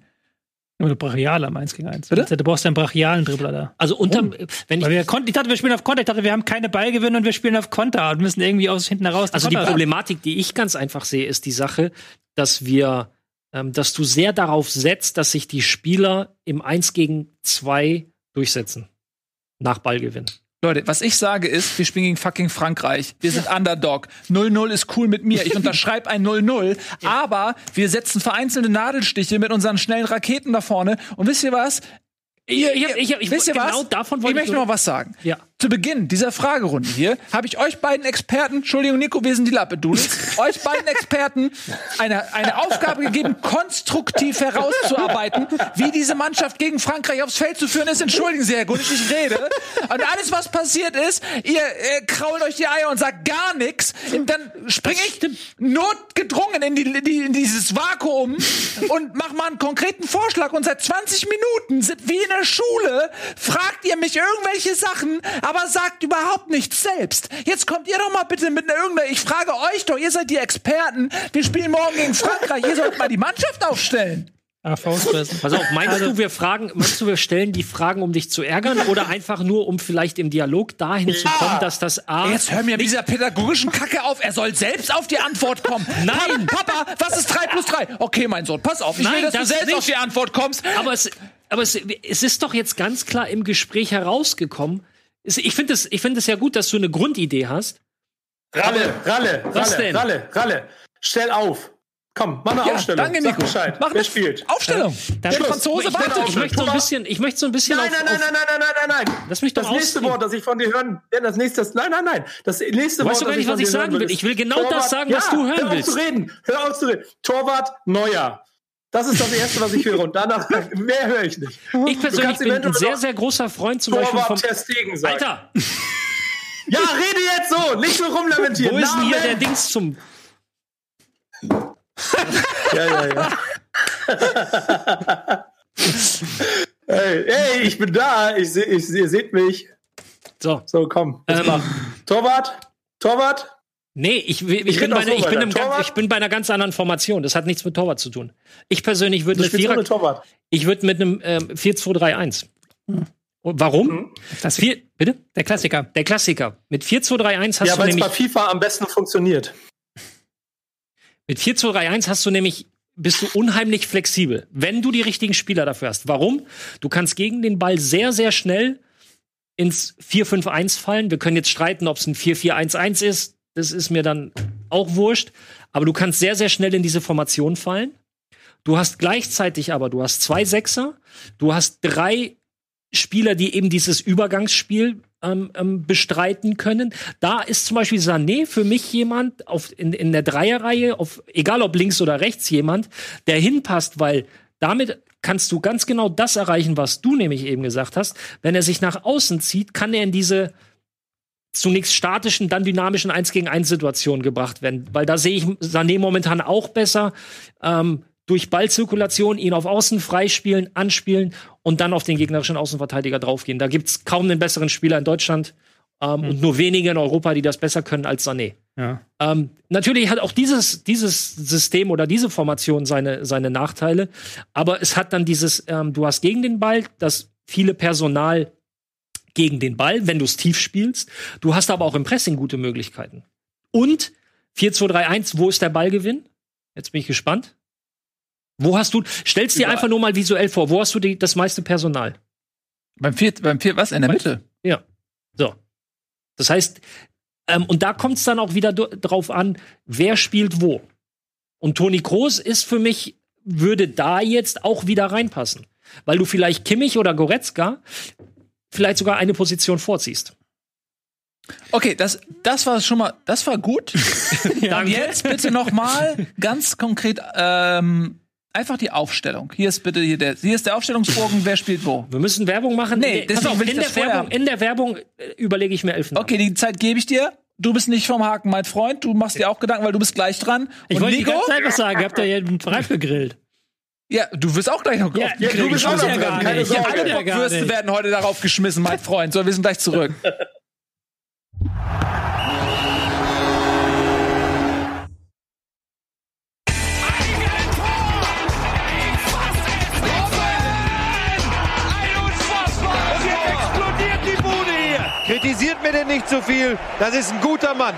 Nur eine brachiale am 1 gegen 1. Bitte? Du brauchst einen brachialen Dribbler da. Also unterm, wenn ich Weil wir konnten, ich dachte, wir spielen auf Konter. Ich dachte, wir haben keine Ballgewinne und wir spielen auf Konter und müssen irgendwie aus hinten heraus. Also die Konter- Problematik, die ich ganz einfach sehe, ist die Sache, dass wir, ähm, dass du sehr darauf setzt, dass sich die Spieler im 1 gegen 2 durchsetzen. Nach Ballgewinn. Leute, was ich sage ist, wir spielen gegen fucking Frankreich. Wir sind Underdog. 0-0 ist cool mit mir. Ich unterschreibe ein 0-0. Aber wir setzen vereinzelte Nadelstiche mit unseren schnellen Raketen da vorne. Und wisst ihr was? Ich, ich, ich, ich, wisst ihr genau was? davon ich möchte noch was sagen. Ja. Zu Beginn dieser Fragerunde hier habe ich euch beiden Experten, Entschuldigung, Nico, wir sind die Lappedudels, euch beiden Experten eine, eine Aufgabe gegeben, konstruktiv herauszuarbeiten, wie diese Mannschaft gegen Frankreich aufs Feld zu führen ist. Entschuldigen Sie, Herr Gunnig, ich rede. Und alles, was passiert ist, ihr äh, krault euch die Eier und sagt gar nichts. Dann springe ich notgedrungen in, die, die, in dieses Vakuum und mach mal einen konkreten Vorschlag. Und seit 20 Minuten sind wie in der Schule, fragt ihr mich irgendwelche Sachen, aber sagt überhaupt nichts selbst. Jetzt kommt ihr doch mal bitte mit einer irgendeiner, ich frage euch doch, ihr seid die Experten, wir spielen morgen gegen Frankreich, ihr sollt mal die Mannschaft aufstellen. AV-Fressen. Pass auf, meinst Also du, wir fragen, meinst du, wir stellen die Fragen, um dich zu ärgern oder einfach nur, um vielleicht im Dialog dahin zu kommen, dass das A. Jetzt hör mir mit dieser pädagogischen Kacke auf. Er soll selbst auf die Antwort kommen. Nein, Papa, was ist 3 plus 3? Okay, mein Sohn, pass auf. Ich Nein, will, dass das du selbst nicht. auf die Antwort kommst. Aber es, aber es, es ist doch jetzt ganz klar im Gespräch herausgekommen. Ich finde es, es ja gut, dass du eine Grundidee hast. Ralle, Ralle, Was Ralle, denn? Ralle, Ralle. Stell auf. Komm, mach eine Ja, Aufstellung. danke, Nico. Mach Wer spielt? Aufstellung. Der Schluss. Franzose Ich wartet. Ich möchte so ein bisschen, ich möchte so ein bisschen Nein, auf, nein, nein, nein, nein, nein, nein, nein. Lass mich doch Das nächste. Wort, das ich von dir hören, ja, das nächste, nein, nein, nein. Das nächste Wort, Weißt du gar nicht, was ich sagen will? Ich will genau das sagen, was du hören hör willst. Auf zu reden. Hör auf zu reden. Torwart Neuer. Das ist das erste, was ich höre. Und danach mehr höre ich nicht. Ich persönlich bin ein sehr, sehr großer Freund zum Beispiel Torwart vom. Ter Stegen sagen. Alter, Ja, rede jetzt so, nicht so rumlamentieren. wo ist denn hier der Dings zum. Ja, ja, ja. hey, hey, ich bin da. Ich seh, ich, ihr seht mich. So. So, komm. Ähm. Torwart? Torwart? Nee, ich, ich, Ich bin, bei, einer- so ich, bin ganz, ich bin bei einer ganz anderen Formation. Das hat nichts mit Torwart zu tun. Ich persönlich würde spielst Vierer, Torwart. ich würde mit einem ähm, 4-2-3-1. Und Warum? Mhm. Vier, bitte? Der Klassiker. Der Klassiker. Mit 4-2-3-1 hast Ja, du weil es bei nämlich FIFA am besten funktioniert. mit 4-2-3-1 hast du nämlich bist du unheimlich flexibel, wenn du die richtigen Spieler dafür hast. Warum? Du kannst gegen den Ball sehr sehr schnell ins 4-5-1 fallen. Wir können jetzt streiten, ob es ein 4-4-1-1 ist. Das ist mir dann auch wurscht. Aber du kannst sehr, sehr schnell in diese Formation fallen. Du hast gleichzeitig aber, du hast zwei Sechser, du hast drei Spieler, die eben dieses Übergangsspiel ähm, ähm, bestreiten können. Da ist zum Beispiel Sané für mich jemand auf, in, in der Dreierreihe, auf, egal ob links oder rechts jemand, der hinpasst, weil damit kannst du ganz genau das erreichen, was du nämlich eben gesagt hast. Wenn er sich nach außen zieht, kann er in diese zunächst statischen, dann dynamischen 1 gegen 1 Situationen gebracht werden. Weil da sehe ich Sané momentan auch besser. Ähm, durch Ballzirkulation ihn auf Außen freispielen, anspielen und dann auf den gegnerischen Außenverteidiger draufgehen. Da gibt's kaum einen besseren Spieler in Deutschland ähm, und nur wenige in Europa, die das besser können als Sané. Ja. Ähm, natürlich hat auch dieses, dieses System oder diese Formation seine, seine Nachteile, aber es hat dann dieses, ähm, du hast gegen den Ball das viele Personal gegen den Ball, wenn du es tief spielst. Du hast aber auch im Pressing gute Möglichkeiten. Und 4-2-3-1, wo ist der Ballgewinn? Jetzt bin ich gespannt. Wo hast du, stellst dir einfach nur mal visuell vor, wo hast du die, das meiste Personal? Beim vier, beim vier, was? In der Mitte? Ja. So. Das heißt, ähm, und da kommt es dann auch wieder drauf an, wer spielt wo. Und Toni Kroos ist für mich, würde da jetzt auch wieder reinpassen. Weil du vielleicht Kimmich oder Goretzka vielleicht sogar eine Position vorziehst. Okay, das, das war schon mal, das war gut. Dann jetzt bitte noch mal ganz konkret ähm, einfach die Aufstellung. Hier ist bitte hier der, hier ist der Aufstellungsbogen. Wer spielt wo? Wir müssen Werbung machen. Nee, Pass deswegen auf, in, das der Werbung, in der Werbung äh, überlege ich mir elf Namen. Okay, die Zeit gebe ich dir. Du bist nicht vom Haken, mein Freund. Du machst dir auch Gedanken, weil du bist gleich dran. Ich Und wollte die Nico? ganze Zeit was sagen. Ihr habt ja hier einen Reif gegrillt. Ja, du wirst auch gleich noch Ja, auf die ja, Kriege du bist auch noch dran, keine Sorge. alle Ja, Bockwürste nicht. werden heute darauf geschmissen, mein Freund. So, wir sind gleich zurück. Und jetzt explodiert die Bude hier. Kritisiert mir denn nicht zu viel. Das ist ein guter Mann.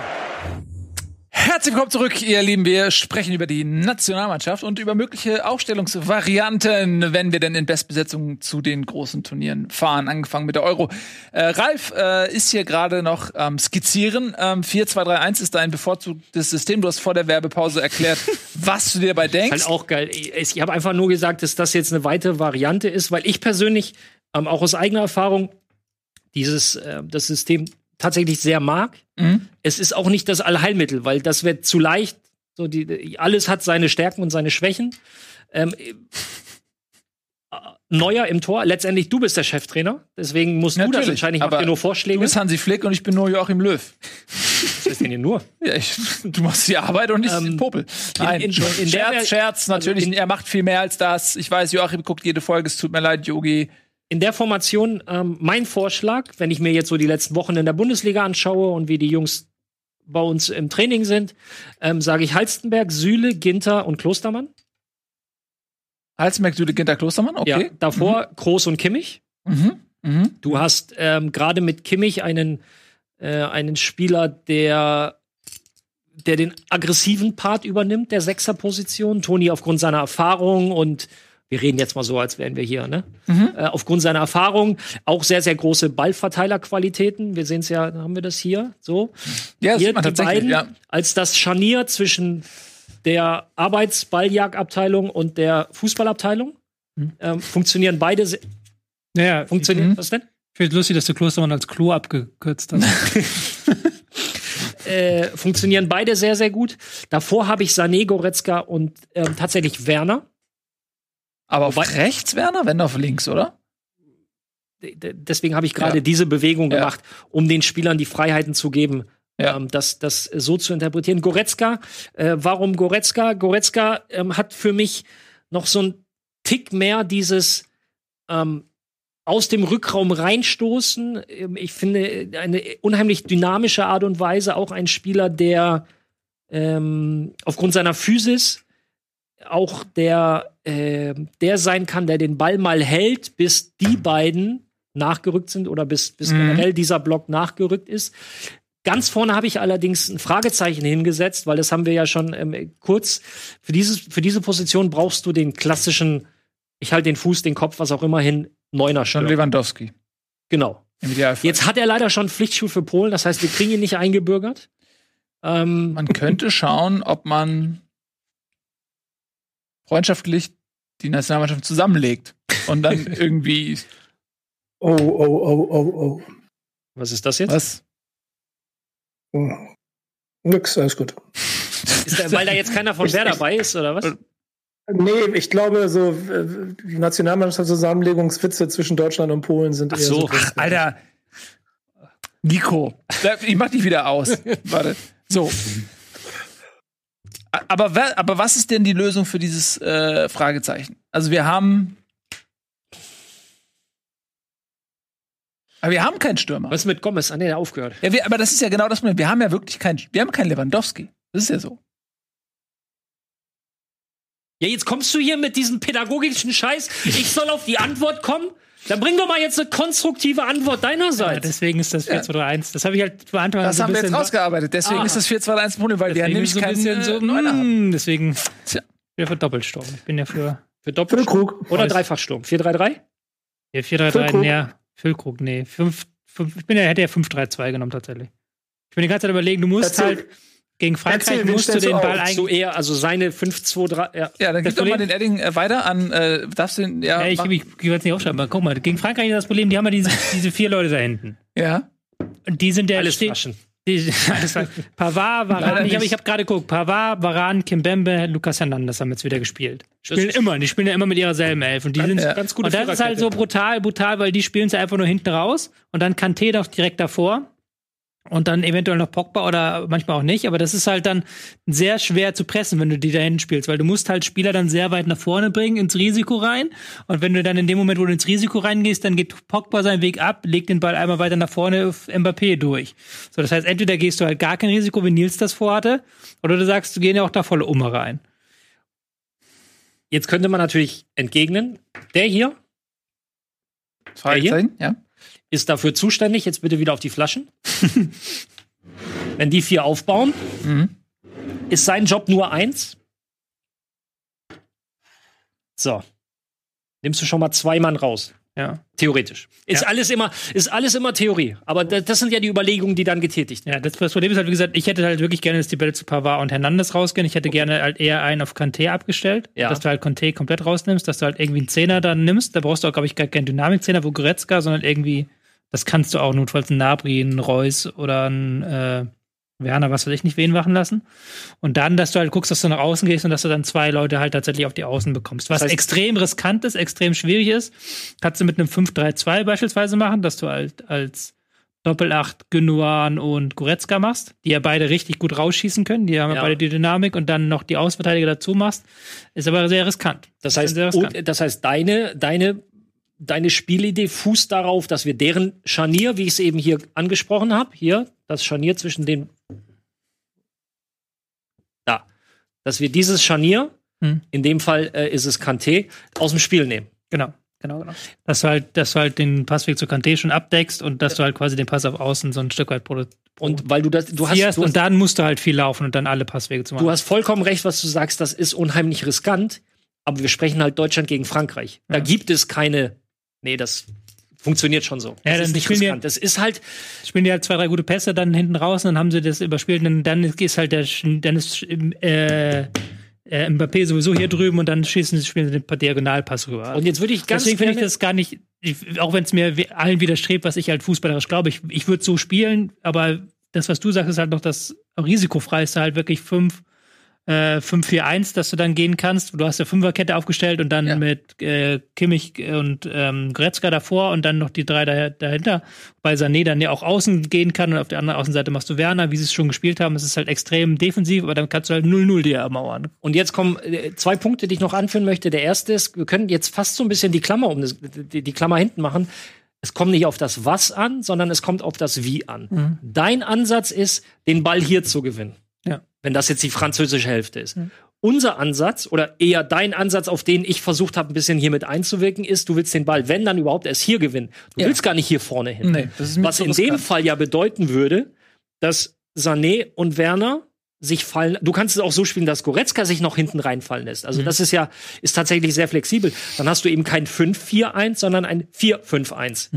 Herzlich willkommen zurück, ihr Lieben. Wir sprechen über die Nationalmannschaft und über mögliche Aufstellungsvarianten, wenn wir denn in Bestbesetzung zu den großen Turnieren fahren, angefangen mit der Euro. Äh, Ralf äh, ist hier gerade noch am Skizzieren. Ähm, 4-2-3-1 ist dein bevorzugtes System. Du hast vor der Werbepause erklärt, was du dir dabei denkst. Halt auch geil. Ich, ich habe einfach nur gesagt, dass das jetzt eine weitere Variante ist, weil ich persönlich ähm, auch aus eigener Erfahrung dieses äh, das System tatsächlich sehr mag. Mhm. Es ist auch nicht das Allheilmittel, weil das wird zu leicht. So die, alles hat seine Stärken und seine Schwächen. Ähm, äh, Neuer im Tor. Letztendlich du bist der Cheftrainer, deswegen musst du das Natürlich, entscheiden. Ich mache dir nur Du Vorschläge. bist Hansi Flick und ich bin nur Joachim Löw. Was heißt denn hier nur? Ja, ich, du machst die Arbeit und ich Ähm, Popel. Nein, in- in der Scherz, Ver- Scherz, natürlich. in- er macht viel mehr als das. Ich weiß, Joachim guckt jede Folge. Es tut mir leid, Yogi. In der Formation ähm, mein Vorschlag, wenn ich mir jetzt so die letzten Wochen in der Bundesliga anschaue und wie die Jungs bei uns im Training sind, ähm, sage ich Halstenberg, Süle, Ginter und Klostermann. Halsmerk, Süle, Ginter, Klostermann. Okay. Ja, davor Groß und Kimmich. Mhm. Mhm. Du hast ähm, gerade mit Kimmich einen, äh, einen Spieler, der der den aggressiven Part übernimmt, der Sechserposition. Toni aufgrund seiner Erfahrung und wir reden jetzt mal so, als wären wir hier, ne? Äh, aufgrund seiner Erfahrung auch sehr, sehr große Ballverteilerqualitäten. Wir sehen es ja, haben wir das hier so. Ja, Hier sieht man die beiden Ja. als das Scharnier zwischen der Arbeitsballjagdabteilung und der Fußballabteilung. Ähm, funktionieren beide. Naja, Funktionieren, Mhm. was denn? ich finde lustig, dass du Klostermann als Klo abgekürzt hast. äh, funktionieren beide sehr, sehr gut. Davor habe ich Sané, Goretzka und ähm, tatsächlich Werner. Aber auf Wobei- rechts, Werner, wenn auf links, oder? Deswegen habe ich gerade Ja. diese Bewegung Ja. gemacht, um den Spielern die Freiheiten zu geben, Ja. ähm, das, das so zu interpretieren. Goretzka, äh, warum Goretzka? Goretzka ähm, hat für mich noch so ein Tick mehr dieses ähm, aus dem Rückraum reinstoßen. Ähm, Ich finde äh, eine unheimlich dynamische Art und Weise. Auch ein Spieler, der ähm, aufgrund seiner Physis auch der, äh, der sein kann, der den Ball mal hält, bis die beiden nachgerückt sind oder bis, bis Mhm. generell dieser Block nachgerückt ist. Ganz vorne habe ich allerdings ein Fragezeichen hingesetzt, weil das haben wir ja schon ähm, kurz. Für, dieses, für diese Position brauchst du den klassischen, ich halte den Fuß, den Kopf, was auch immer hin, Neuner Schon Stürmer. Lewandowski. Genau. Jetzt hat er leider schon Pflichtschul für Polen, das heißt, wir kriegen ihn nicht eingebürgert. Ähm, Man könnte schauen, ob man freundschaftlich die Nationalmannschaft zusammenlegt und dann irgendwie Oh, oh, oh, oh, was ist das jetzt? was? oh. Nix, alles gut. Ist da, weil da jetzt keiner von Wer dabei ist, oder was? Nee, ich glaube, so äh, die Nationalmannschaftszusammenlegungswitze zwischen Deutschland und Polen sind Ach eher so. so. Ach, Alter. Nico, ich mach dich wieder aus. Warte. So. Aber, aber was ist denn die Lösung für dieses äh, Fragezeichen? Also wir haben. Aber wir haben keinen Stürmer. Was ist mit Gomez? Ah, nee, der aufgehört. Ja, wir, aber das ist ja genau das Problem. Wir haben ja wirklich keinen. Wir haben keinen Lewandowski. Das ist ja so. Ja, jetzt kommst du hier mit diesem pädagogischen Scheiß. Ich soll auf die Antwort kommen? Dann bring doch mal jetzt eine konstruktive Antwort Ja, deinerseits. deswegen ist das 4-2-3-1. Das habe ich halt Anfang Das so ein haben wir jetzt rausgearbeitet. Deswegen Ah. ist das 4-2-1 Problem, weil wir ja deswegen nämlich so ein keinen bisschen äh, so, Neuner haben. mm, deswegen Tja. wieder für Doppelsturm. Ich bin ja für Für Doppelsturm Krug. oder Dreifachsturm. 4-3-3? ja, 4-3-3, Füllkrug. ja, Füllkrug, nee. 5, 5, ich bin ja, hätte ja 5-3-2 genommen tatsächlich. Ich bin die ganze Zeit überlegen, du musst Erzähl. halt gegen Frankreich Erzähl, musst du den Ball auf? So eigentlich. eher, also seine 5-2-3. Ja. Ja, dann gib doch mal den Edding äh, weiter an. Äh, darfst du den, ja, Ja, ich, ich, ich will es nicht aufschreiben, aber guck mal, gegen Frankreich ist das Problem, die haben ja diese, diese vier Leute da hinten. ja. Und die sind ja Alles stehen- Flaschen. Die, alles. Pavard, Varane, ich habe ich hab gerade geguckt, Pavard, Varane, Kimbembe, Lucas Hernandez haben jetzt wieder gespielt. Spielen immer, die spielen ja immer mit ihrer selben Elf. Und die sind ja. Ganz gute und das ist halt so brutal, brutal, weil die spielen sie einfach nur hinten raus und dann Kanté doch direkt davor. Und dann eventuell noch Pogba oder manchmal auch nicht. Aber das ist halt dann sehr schwer zu pressen, wenn du die da hinten spielst, weil du musst halt Spieler dann sehr weit nach vorne bringen, ins Risiko rein. Und wenn du dann in dem Moment, wo du ins Risiko reingehst, dann geht Pogba seinen Weg ab, legt den Ball einmal weiter nach vorne auf Mbappé durch. So, das heißt, entweder gehst du halt gar kein Risiko, wie Nils das vorhatte, oder du sagst, du gehst ja auch da volle Umme rein. Jetzt könnte man natürlich entgegnen, der hier Fragezeichen, ja. Ist dafür zuständig. Jetzt bitte wieder auf die Flaschen. Wenn die vier aufbauen, Mhm. ist sein Job nur eins. So. Nimmst du schon mal zwei Mann raus. Ja. Theoretisch. Ist Ja. alles immer, ist alles immer Theorie. Aber da- das sind ja die Überlegungen, die dann getätigt werden. Ja, das, das Problem ist halt, wie gesagt, ich hätte halt wirklich gerne, dass die Bälle zu Pavard und Hernandez rausgehen. Ich hätte gerne halt eher einen auf Kanté abgestellt, Ja. dass du halt Kanté komplett rausnimmst, dass du halt irgendwie einen Zehner dann nimmst. Da brauchst du auch, glaube ich, gar keinen Dynamik-Zehner, wo Goretzka, sondern irgendwie, das kannst du auch notfalls einen Nabri, einen Reus oder einen äh, Werner, was weiß ich nicht, wen machen lassen. Und dann, dass du halt guckst, dass du nach außen gehst und dass du dann zwei Leute halt tatsächlich auf die Außen bekommst. Was Das heißt- extrem riskant ist, extrem schwierig ist, kannst du mit einem 5-3-2 beispielsweise machen, dass du halt als Doppelacht Gündogan und Goretzka machst, die ja beide richtig gut rausschießen können, die haben ja Ja. beide die Dynamik und dann noch die Außenverteidiger dazu machst, ist aber sehr riskant. Das heißt, sehr riskant. und, das heißt, deine, deine, deine Spielidee fußt darauf, dass wir deren Scharnier, wie ich es eben hier angesprochen habe, hier, das Scharnier zwischen den. Da. Dass wir dieses Scharnier, Hm. in dem Fall äh, ist es Kanté, aus dem Spiel nehmen. Genau, genau, genau. Dass du halt, dass du halt den Passweg zu Kanté schon abdeckst und dass du halt quasi den Pass auf Außen so ein Stück weit produzierst. Und weil du das, du hast, du hast, und dann musst du halt viel laufen und dann alle Passwege zu machen. du hast vollkommen recht, was du sagst, das ist unheimlich riskant, aber wir sprechen halt Deutschland gegen Frankreich. Da Ja. gibt es keine, nee, das funktioniert schon so. Ja, das ist nicht riskant. Das ist halt, spielen die halt zwei, drei gute Pässe dann hinten raus und dann haben sie das überspielt und dann ist halt der, dann ist äh, äh, Mbappé sowieso hier drüben und dann schießen sie, spielen sie den Diagonalpass rüber. und jetzt würde ich ganz Deswegen finde ich das gar nicht, ich, auch wenn es mir allen widerstrebt, was ich halt fußballerisch glaube, ich, ich würde so spielen, aber das, was du sagst, ist halt noch das risikofreiste, halt wirklich 5, äh, 5-4-1, dass du dann gehen kannst. Du hast ja Fünferkette aufgestellt und dann Ja. mit äh, Kimmich und ähm, Goretzka davor und dann noch die drei da, dahinter. Bei Sané dann ja auch außen gehen kann und auf der anderen Außenseite machst du Werner, wie sie es schon gespielt haben. Es ist halt extrem defensiv, aber dann kannst du halt 0-0 dir ermauern. Und jetzt kommen äh, zwei Punkte, die ich noch anführen möchte. Der erste ist, wir können jetzt fast so ein bisschen die Klammer um das, die, die Klammer hinten machen. Es kommt nicht auf das Was an, sondern es kommt auf das Wie an. Dein Ansatz ist, den Ball hier zu gewinnen. Ja. Wenn das jetzt die französische Hälfte ist. Unser Ansatz oder eher dein Ansatz, auf den ich versucht habe, ein bisschen hier mit einzuwirken, ist, du willst den Ball, wenn dann überhaupt, erst hier gewinnen. Du Ja. willst gar nicht hier vorne hin. Nee, Was in dem. Fall ja bedeuten würde, dass Sané und Werner sich fallen. Du kannst es auch so spielen, dass Goretzka sich noch hinten reinfallen lässt. Also das ist ja ist tatsächlich sehr flexibel. Dann hast du eben kein 5-4-1, sondern ein 4-5-1.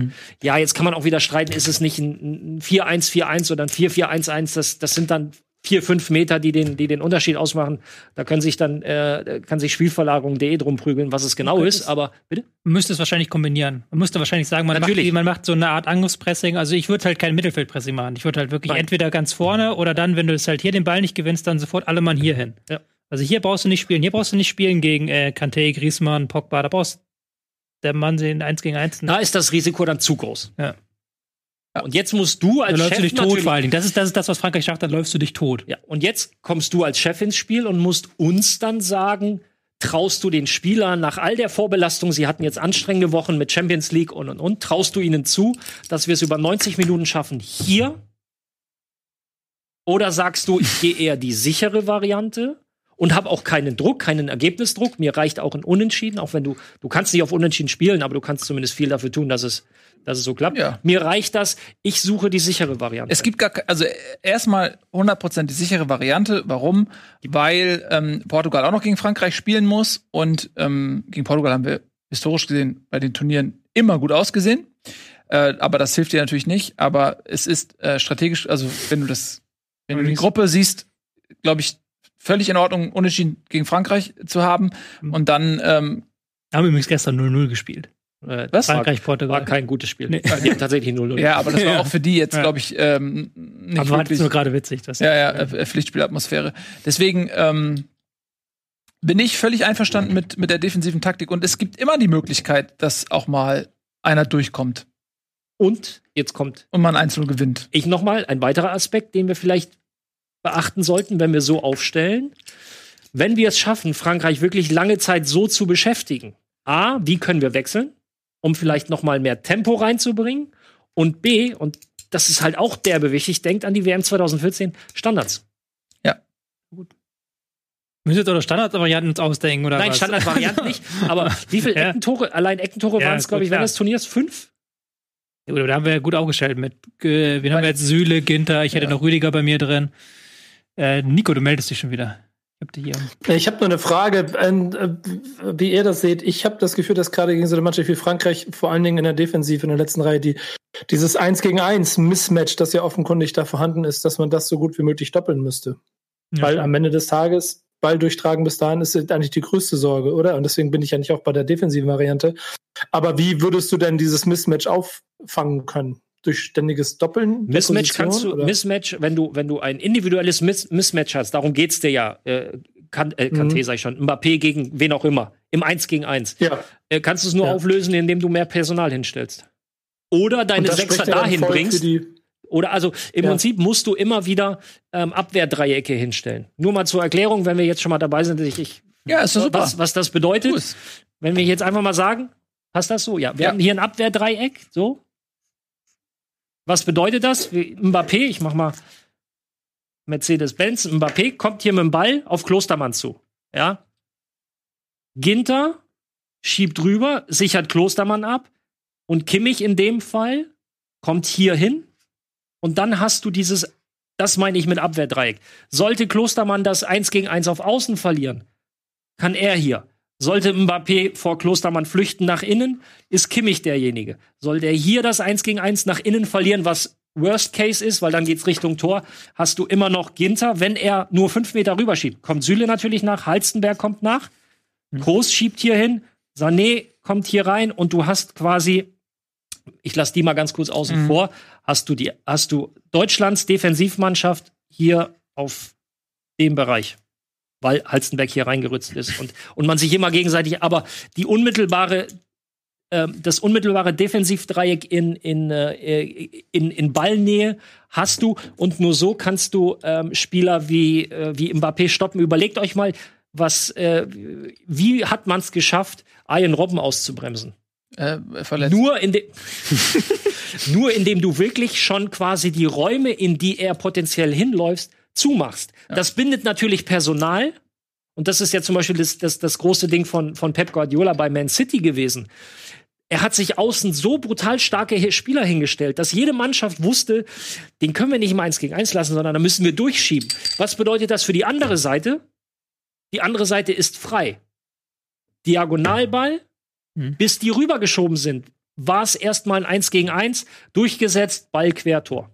Ja, jetzt kann man auch wieder streiten, ist es nicht ein ein 4-1-4-1 oder ein 4-4-1-1? Das das sind dann vier, fünf Meter, die den, die den Unterschied ausmachen. Da können sich dann, äh, kann sich Spielverlagerung.de drum prügeln, was es genau ist. Aber bitte? Man müsste es wahrscheinlich kombinieren. Man müsste wahrscheinlich sagen, man, macht, Natürlich. die- man macht so eine Art Angriffspressing. Also ich würde halt kein Mittelfeldpressing machen. Ich würde halt wirklich Nein. entweder ganz vorne oder dann, wenn du es halt hier den Ball nicht gewinnst, dann sofort alle Mann hier hin. Ja. Also hier brauchst du nicht spielen. Hier brauchst du nicht spielen gegen äh, Kanté, Griezmann, Pogba. Da brauchst der Mann sehen eins gegen eins. Da ist das Risiko dann zu groß. Ja. Und jetzt musst du als Dann läufst Chef du dich tot vor allen Dingen. Das ist, das ist das, was Frankreich sagt, dann läufst du dich tot. Ja, und jetzt kommst du als Chef ins Spiel und musst uns dann sagen, traust du den Spielern nach all der Vorbelastung, sie hatten jetzt anstrengende Wochen mit Champions League und und und, traust du ihnen zu, dass wir es über 90 Minuten schaffen hier? Oder sagst du, ich gehe eher die sichere Variante und habe auch keinen Druck, keinen Ergebnisdruck. Mir reicht auch ein Unentschieden, auch wenn du, du kannst nicht auf Unentschieden spielen, aber du kannst zumindest viel dafür tun, dass es, dass es so klappt. Ja. Mir reicht das, ich suche die sichere Variante. Es gibt gar also äh, erstmal 100% die sichere Variante. Warum? Weil ähm, Portugal auch noch gegen Frankreich spielen muss und ähm, gegen Portugal haben wir historisch gesehen bei den Turnieren immer gut ausgesehen. Äh, aber das hilft dir natürlich nicht. Aber es ist äh, strategisch, also wenn du das, wenn du die Gruppe siehst, glaube ich, völlig in Ordnung, Unentschieden gegen Frankreich zu haben. Und dann ähm, Haben übrigens gestern 0-0 gespielt. äh, Was? Frankreich, war Portugal. kein gutes Spiel. Nee. Die haben tatsächlich 0-0. ja, aber das war Ja. auch für die jetzt, glaube ich, ähm, nicht Aber war wirklich. nur gerade witzig. Das Ja, ja, äh, Pflichtspielatmosphäre. Deswegen ähm, bin ich völlig einverstanden mit, mit der defensiven Taktik und es gibt immer die Möglichkeit, dass auch mal einer durchkommt. Und jetzt kommt Und man 1-0 gewinnt. ich noch mal ein weiterer Aspekt, den wir vielleicht beachten sollten, wenn wir so aufstellen. Wenn wir es schaffen, Frankreich wirklich lange Zeit so zu beschäftigen. A, wie können wir wechseln, um vielleicht noch mal mehr Tempo reinzubringen? Und B, und das ist halt auch derbe wichtig, denkt an die WM 2014, Standards. Müsst ihr jetzt eure Standardvarianten uns ausdenken, oder Nein, was? Standardvarianten nicht. Aber wie viele Ja. Eckentore, allein Eckentore Ja, waren es, glaube gut, ich, während des Turniers fünf? Ja, gut, aber da haben wir ja gut aufgestellt mit, äh, wen haben wir jetzt? Süle, Ginter, ich hätte noch Rüdiger bei mir drin. Äh, Nico, du meldest dich schon wieder. Ich hab dich hier. Ich habe nur eine Frage, ähm, äh, wie ihr das seht. Ich habe das Gefühl, dass gerade gegen so eine Mannschaft wie Frankreich, vor allen Dingen in der Defensive, in der letzten Reihe, die, dieses 1 gegen 1 Mismatch, das ja offenkundig da vorhanden ist, dass man das so gut wie möglich doppeln müsste. Ja, Weil am Ende des Tages Ball durchtragen bis dahin ist eigentlich die größte Sorge, oder? Und deswegen bin ich ja nicht auch bei der defensiven Variante. Aber wie würdest du denn dieses Mismatch auffangen können? Durch ständiges Doppeln? der Mismatch Position, kannst du, oder? Mismatch, wenn du, wenn du ein individuelles Miss Mismatch hast, darum geht's dir ja, äh, kann, äh, Kanté Mhm. sag ich schon, Mbappé gegen wen auch immer, im 1 gegen 1. Ja, Äh, kannst du es nur Ja. auflösen, indem du mehr Personal hinstellst. Oder deine Sechser dahin bringst. die- Oder also im Ja. Prinzip musst du immer wieder ähm, Abwehrdreiecke hinstellen. Nur mal zur Erklärung, wenn wir jetzt schon mal dabei sind, ich, ich Ja, ist super. was, was das bedeutet. Cool. Wenn wir jetzt einfach mal sagen, passt das so? Ja, wir Ja. haben hier ein Abwehrdreieck, so. Was bedeutet das? Mbappé, ich mach mal Mercedes-Benz, Mbappé kommt hier mit dem Ball auf Klostermann zu. Ja. Ginter schiebt rüber, sichert Klostermann ab und Kimmich in dem Fall kommt hier hin und dann hast du dieses, das meine ich mit Abwehrdreieck. Sollte Klostermann das 1 gegen 1 auf Außen verlieren, kann er hier. Sollte Mbappé vor Klostermann flüchten nach innen, ist Kimmich derjenige. Sollte er hier das 1 gegen 1 nach innen verlieren, was Worst Case ist, weil dann geht's Richtung Tor, hast du immer noch Ginter, wenn er nur fünf Meter rüberschiebt. Kommt Süle natürlich nach, Halstenberg kommt nach, Groß schiebt hier hin, Sané kommt hier rein und du hast quasi, ich lasse die mal ganz kurz außen Mhm. vor, hast du die, hast du Deutschlands Defensivmannschaft hier auf dem Bereich weil Halstenberg hier reingerützt ist und, und man sich immer gegenseitig, aber die unmittelbare, ähm, das unmittelbare Defensivdreieck in, in, äh, in, in Ballnähe hast du und nur so kannst du ähm, Spieler wie, äh, wie Mbappé stoppen. Überlegt euch mal, was, äh, wie hat man es geschafft, Ian Robben auszubremsen? Äh. Nur, in nur indem du wirklich schon quasi die Räume, in die er potenziell hinläufst, zumachst. Das bindet natürlich Personal. Und das ist ja zum Beispiel das, das, das große Ding von, von Pep Guardiola bei Man City gewesen. Er hat sich außen so brutal starke Spieler hingestellt, dass jede Mannschaft wusste, den können wir nicht im 1 gegen 1 lassen, sondern da müssen wir durchschieben. Was bedeutet das für die andere Seite? Die andere Seite ist frei. Diagonalball, Mhm. bis die rübergeschoben sind, war es erstmal ein 1 gegen 1, durchgesetzt, Ball Quertor.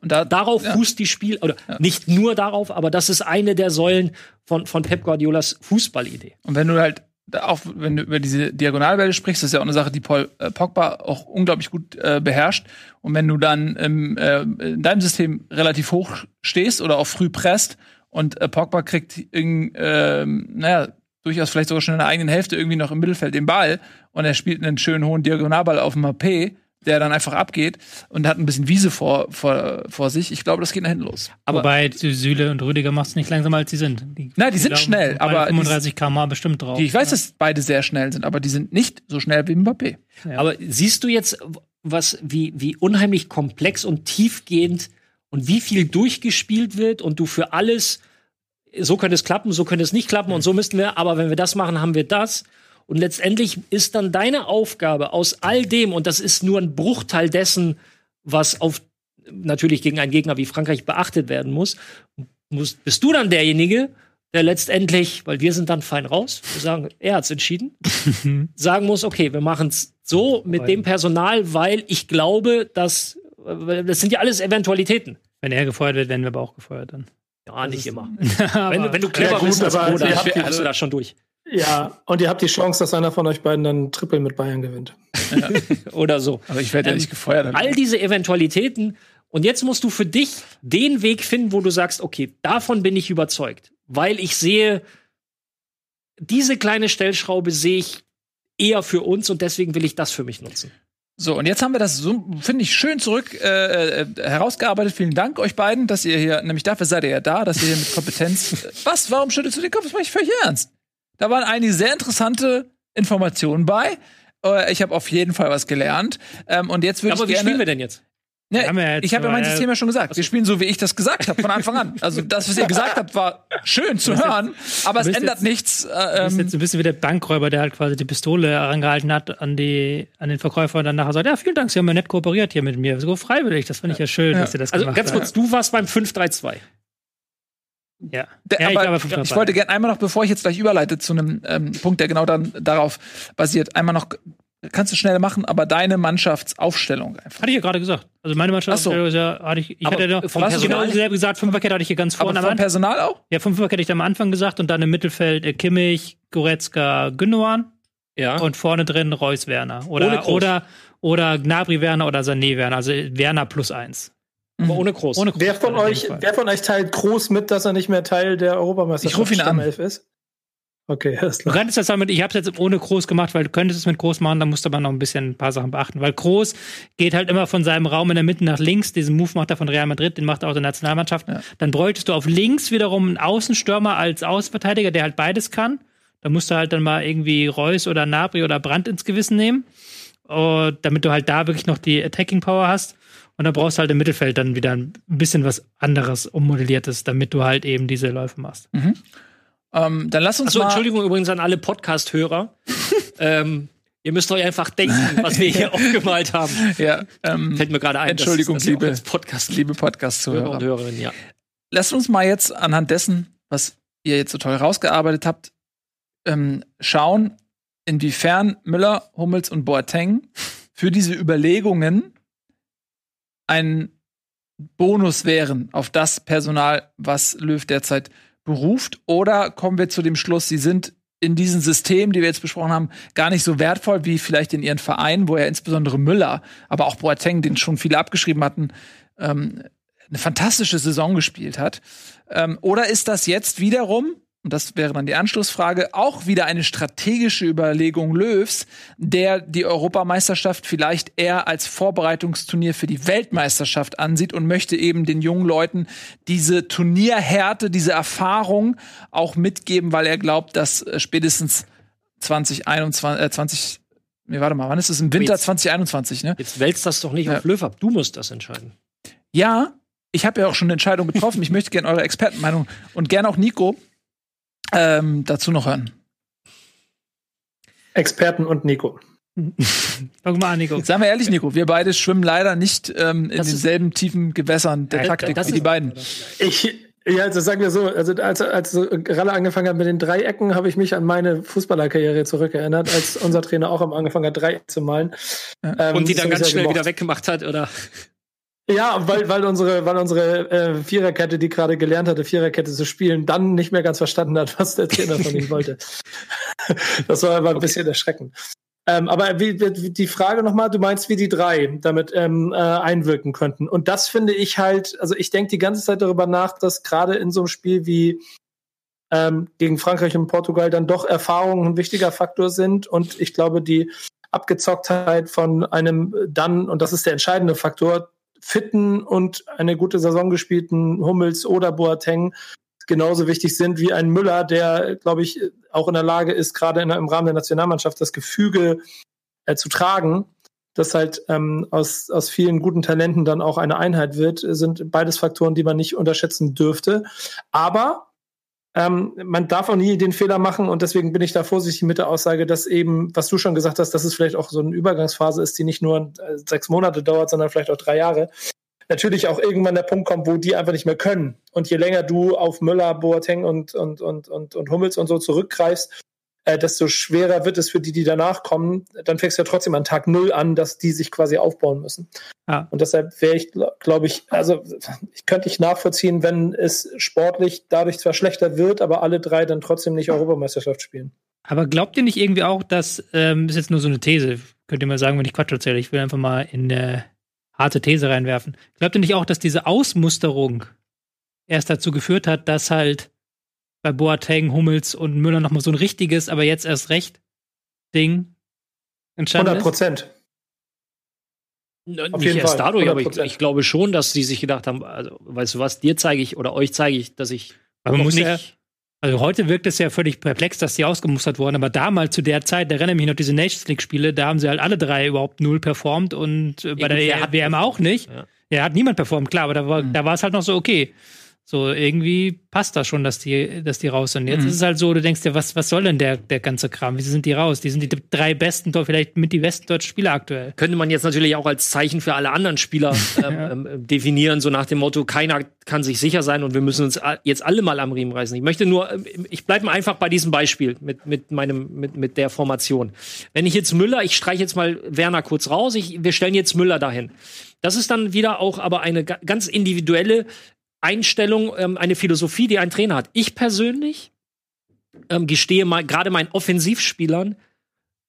Und da, Darauf Ja. fußt die Spiel, oder nicht nur darauf, aber das ist eine der Säulen von, von Pep Guardiolas Fußballidee. Und wenn du halt auch wenn du über diese Diagonalbälle sprichst, das ist ja auch eine Sache, die Paul äh, Pogba auch unglaublich gut äh, beherrscht. Und wenn du dann im, äh, in deinem System relativ hoch stehst oder auch früh presst und äh, Pogba kriegt irgend, ähm, naja, durchaus vielleicht sogar schon in der eigenen Hälfte irgendwie noch im Mittelfeld den Ball und er spielt einen schönen hohen Diagonalball auf dem HP, der dann einfach abgeht und hat ein bisschen Wiese vor, vor, vor sich. Ich glaube, das geht nach hinten los. Aber- Wobei die Süle und Rüdiger macht es nicht langsamer, als sie sind. Die, Nein, die sind laufen schnell, bei aber die- 35 km bestimmt drauf. Die, ich weiß, dass beide sehr schnell sind, aber die sind nicht so schnell wie Mbappé. Ja. Aber siehst du jetzt, was, wie, wie unheimlich komplex und tiefgehend und wie viel durchgespielt wird und du für alles, so könnte es klappen, so könnte es nicht klappen und so müssten wir, aber wenn wir das machen, haben wir das. Und letztendlich ist dann deine Aufgabe aus all dem, und das ist nur ein Bruchteil dessen, was auf natürlich gegen einen Gegner wie Frankreich beachtet werden muss, muss bist du dann derjenige, der letztendlich, weil wir sind dann fein raus, wir sagen, er hat's entschieden, sagen muss, okay, wir machen es so mit dem Personal, weil ich glaube, dass das sind ja alles Eventualitäten. Wenn er gefeuert wird, werden wir aber auch gefeuert dann. Ja, nicht immer. Wenn, du- wenn du clever Ja, gut, bist als aber Bruder, habt die- bist du da schon durch. Ja, und ihr habt die Chance, dass einer von euch beiden dann Triple mit Bayern gewinnt. Oder so. Aber ich werde ja Ähm, nicht gefeuert. All diese Eventualitäten. Und jetzt musst du für dich den Weg finden, wo du sagst, okay, davon bin ich überzeugt. Weil ich sehe, diese kleine Stellschraube sehe ich eher für uns und deswegen will ich das für mich nutzen. So, und jetzt haben wir das so, finde ich, schön zurück äh, äh, herausgearbeitet. Vielen Dank euch beiden, dass ihr hier, nämlich dafür seid ihr ja da, dass ihr hier mit Kompetenz. Was? Warum schüttelst du den Kopf? Das mache ich völlig ernst. Da waren einige sehr interessante Informationen bei. Äh, Ich habe auf jeden Fall was gelernt. Ähm, und jetzt würde Aber ich wie gerne. spielen wir denn jetzt? Ne, haben wir jetzt ich habe ja mein aber, System ja schon gesagt. Wir spielen so, wie ich das gesagt habe, von Anfang an. Also das, was ihr gesagt habt, war schön zu hören, aber es bist ändert jetzt- nichts. Äh, Das ist ähm, jetzt so ein bisschen wie der Bankräuber, der halt quasi die Pistole herangehalten hat an, die, an den Verkäufer und dann nachher sagt, ja, vielen Dank, Sie haben ja nett kooperiert hier mit mir. So freiwillig, das finde ich ja schön, dass Sie das Also gemacht ganz haben. kurz, du warst beim 5-3-2. Ja, Der, ja ich aber glaube, fünf ich wollte gerne einmal noch, bevor ich jetzt gleich überleite zu einem ähm, Punkt, der genau dann darauf basiert, einmal noch, kannst du schnell machen, aber deine Mannschaftsaufstellung einfach. Hatte ich ja gerade gesagt. Also meine Mannschaft Ach so. ist ja, hatte ich, ich Aber hatte ja vom hast du genau Personal- selber gesagt, Fünferkette hatte ich hier ganz Aber vorne am vom. Personal auch? Ja, Fünferkette hatte ich am Anfang gesagt und dann im Mittelfeld äh, Kimmich, Goretzka, Gündogan Ja. und vorne drin Reus Werner. Oder, oder, oder Gnabry Werner oder Sané Werner. Also Werner plus eins. Aber ohne Groß. Ohne Kroos Wer von euch, wer von euch teilt groß mit, dass er nicht mehr Teil der Europameisterschaft Ich ruf ihn an. Ist? Okay, alles Du klar. könntest das damit, ich habe es jetzt ohne Groß gemacht, weil du könntest es mit Groß machen, da musst du aber noch ein bisschen ein paar Sachen beachten. Weil Groß geht halt immer von seinem Raum in der Mitte nach links. Diesen Move macht er von Real Madrid, den macht er auch der Nationalmannschaft. Dann bräuchtest du auf links wiederum einen Außenstürmer als Außenverteidiger, der halt beides kann. Da musst du halt dann mal irgendwie Reus oder Nabri oder Brandt ins Gewissen nehmen. Und damit du halt da wirklich noch die Attacking Power hast. Und dann brauchst du halt im Mittelfeld dann wieder ein bisschen was anderes, ummodelliertes, damit du halt eben diese Läufe machst. Ähm, dann lass uns Achso, mal. Entschuldigung übrigens an alle Podcast-Hörer. ähm, ihr müsst euch einfach denken, was wir hier aufgemalt haben. Ja, ähm, Fällt mir gerade ein. dass- Entschuldigung, dass auch liebe- Podcast liebe Hörer Podcast-Zuhörer. und Hörerinnen, ja. Lasst uns mal jetzt anhand dessen, was ihr jetzt so toll rausgearbeitet habt, ähm, schauen, inwiefern Müller, Hummels und Boateng für diese Überlegungen ein Bonus wären auf das Personal, was Löw derzeit beruft. Oder kommen wir zu dem Schluss, sie sind in diesem System, die wir jetzt besprochen haben, gar nicht so wertvoll wie vielleicht in ihren Vereinen, wo ja insbesondere Müller, aber auch Boateng, den schon viele abgeschrieben hatten, ähm, eine fantastische Saison gespielt hat. Ähm, oder ist das jetzt wiederum, und das wäre dann die Anschlussfrage, auch wieder eine strategische Überlegung Löws, der die Europameisterschaft vielleicht eher als Vorbereitungsturnier für die Weltmeisterschaft ansieht und möchte eben den jungen Leuten diese Turnierhärte, diese Erfahrung auch mitgeben, weil er glaubt, dass äh, spätestens 2021, äh, 20, nee, warte mal, wann ist es? Im Winter Jetzt- 2021, ne? Jetzt wälzt das doch nicht Ja. auf Löw ab. Du musst das entscheiden. Ja, ich habe ja auch schon eine Entscheidung getroffen. Ich möchte gerne eure Expertenmeinung und gerne auch Nico ähm, dazu noch hören. Experten und Nico. Fang mal an, Nico. Seien wir ehrlich, Nico, wir beide schwimmen leider nicht ähm, in Das denselben tiefen Gewässern der Ja, Taktik das wie die beiden. Ich, ja, also sagen wir so, also als, als Ralle angefangen hat mit den Dreiecken, habe ich mich an meine Fußballerkarriere zurückerinnert, als unser Trainer auch am angefangen hat, Dreieck zu malen. Ähm, Und die dann ganz schnell gemocht. wieder weggemacht hat, oder? Ja, weil, weil unsere, weil unsere äh, Viererkette, die gerade gelernt hatte, Viererkette zu spielen, dann nicht mehr ganz verstanden hat, was der Trainer von ihm wollte. Das war aber ein bisschen erschreckend. Ähm, aber wie, die Frage nochmal, du meinst, wie die drei damit ähm, äh, einwirken könnten. Und das finde ich halt, also ich denke die ganze Zeit darüber nach, dass gerade in so einem Spiel wie ähm, gegen Frankreich und Portugal dann doch Erfahrungen ein wichtiger Faktor sind. Und ich glaube, die Abgezocktheit von einem dann, und das ist der entscheidende Faktor, fitten und eine gute Saison gespielten Hummels oder Boateng genauso wichtig sind wie ein Müller, der, glaube ich, auch in der Lage ist, gerade im Rahmen der Nationalmannschaft das Gefüge äh, zu tragen, das halt ähm, aus, aus vielen guten Talenten dann auch eine Einheit wird, sind beides Faktoren, die man nicht unterschätzen dürfte. Aber ähm, man darf auch nie den Fehler machen und deswegen bin ich da vorsichtig mit der Aussage, dass eben, was du schon gesagt hast, dass es vielleicht auch so eine Übergangsphase ist, die nicht nur äh, sechs Monate dauert, sondern vielleicht auch drei Jahre. Natürlich auch irgendwann der Punkt kommt, wo die einfach nicht mehr können. Und je länger du auf Müller, Boateng und, und, und, und, und Hummels und so zurückgreifst, äh, desto schwerer wird es für die, die danach kommen. Dann fängst du ja trotzdem an Tag Null an, dass die sich quasi aufbauen müssen. Ja. Und deshalb wäre ich, glaube ich, also ich könnte ich nachvollziehen, wenn es sportlich dadurch zwar schlechter wird, aber alle drei dann trotzdem nicht Europameisterschaft spielen. Aber glaubt ihr nicht irgendwie auch, dass, ähm, ist jetzt nur so eine These, könnt ihr mal sagen, wenn ich Quatsch erzähle, ich will einfach mal in eine harte These reinwerfen. Glaubt ihr nicht auch, dass diese Ausmusterung erst dazu geführt hat, dass halt bei Boateng, Hummels und Müller nochmal so ein richtiges, aber jetzt erst recht Ding entstanden 100 ist? Prozent. Auf nicht erst Fall, dadurch, 100%. aber ich, ich, glaube schon, dass sie sich gedacht haben, also, weißt du was, dir zeige ich oder euch zeige ich, dass ich aber man muss nicht. Ja, also heute wirkt es ja völlig perplex, dass die ausgemustert wurden, aber damals zu der Zeit, da erinnere ich mich noch diese Nations League Spiele, da haben sie halt alle drei überhaupt null performt und äh, bei der WM auch nicht. Ja. ja, hat niemand performt, klar, aber da war, mhm. da war es halt noch so okay. So, irgendwie passt das schon, dass die, dass die raus sind. Jetzt mhm. ist es halt so, du denkst dir, was, was soll denn der, der ganze Kram? Wie sind die raus? Die sind die drei besten, vielleicht mit die besten deutschen Spieler aktuell. Könnte man jetzt natürlich auch als Zeichen für alle anderen Spieler ähm, ja. ähm, definieren, so nach dem Motto, keiner kann sich sicher sein und wir müssen uns jetzt alle mal am Riemen reißen. Ich möchte nur, ähm, ich bleibe einfach bei diesem Beispiel mit, mit meinem, mit, mit der Formation. Wenn ich jetzt Müller, ich streiche jetzt mal Werner kurz raus, ich, wir stellen jetzt Müller dahin. Das ist dann wieder auch aber eine ganz individuelle Einstellung, ähm, eine Philosophie, die ein Trainer hat. Ich persönlich ähm, gestehe mal gerade meinen Offensivspielern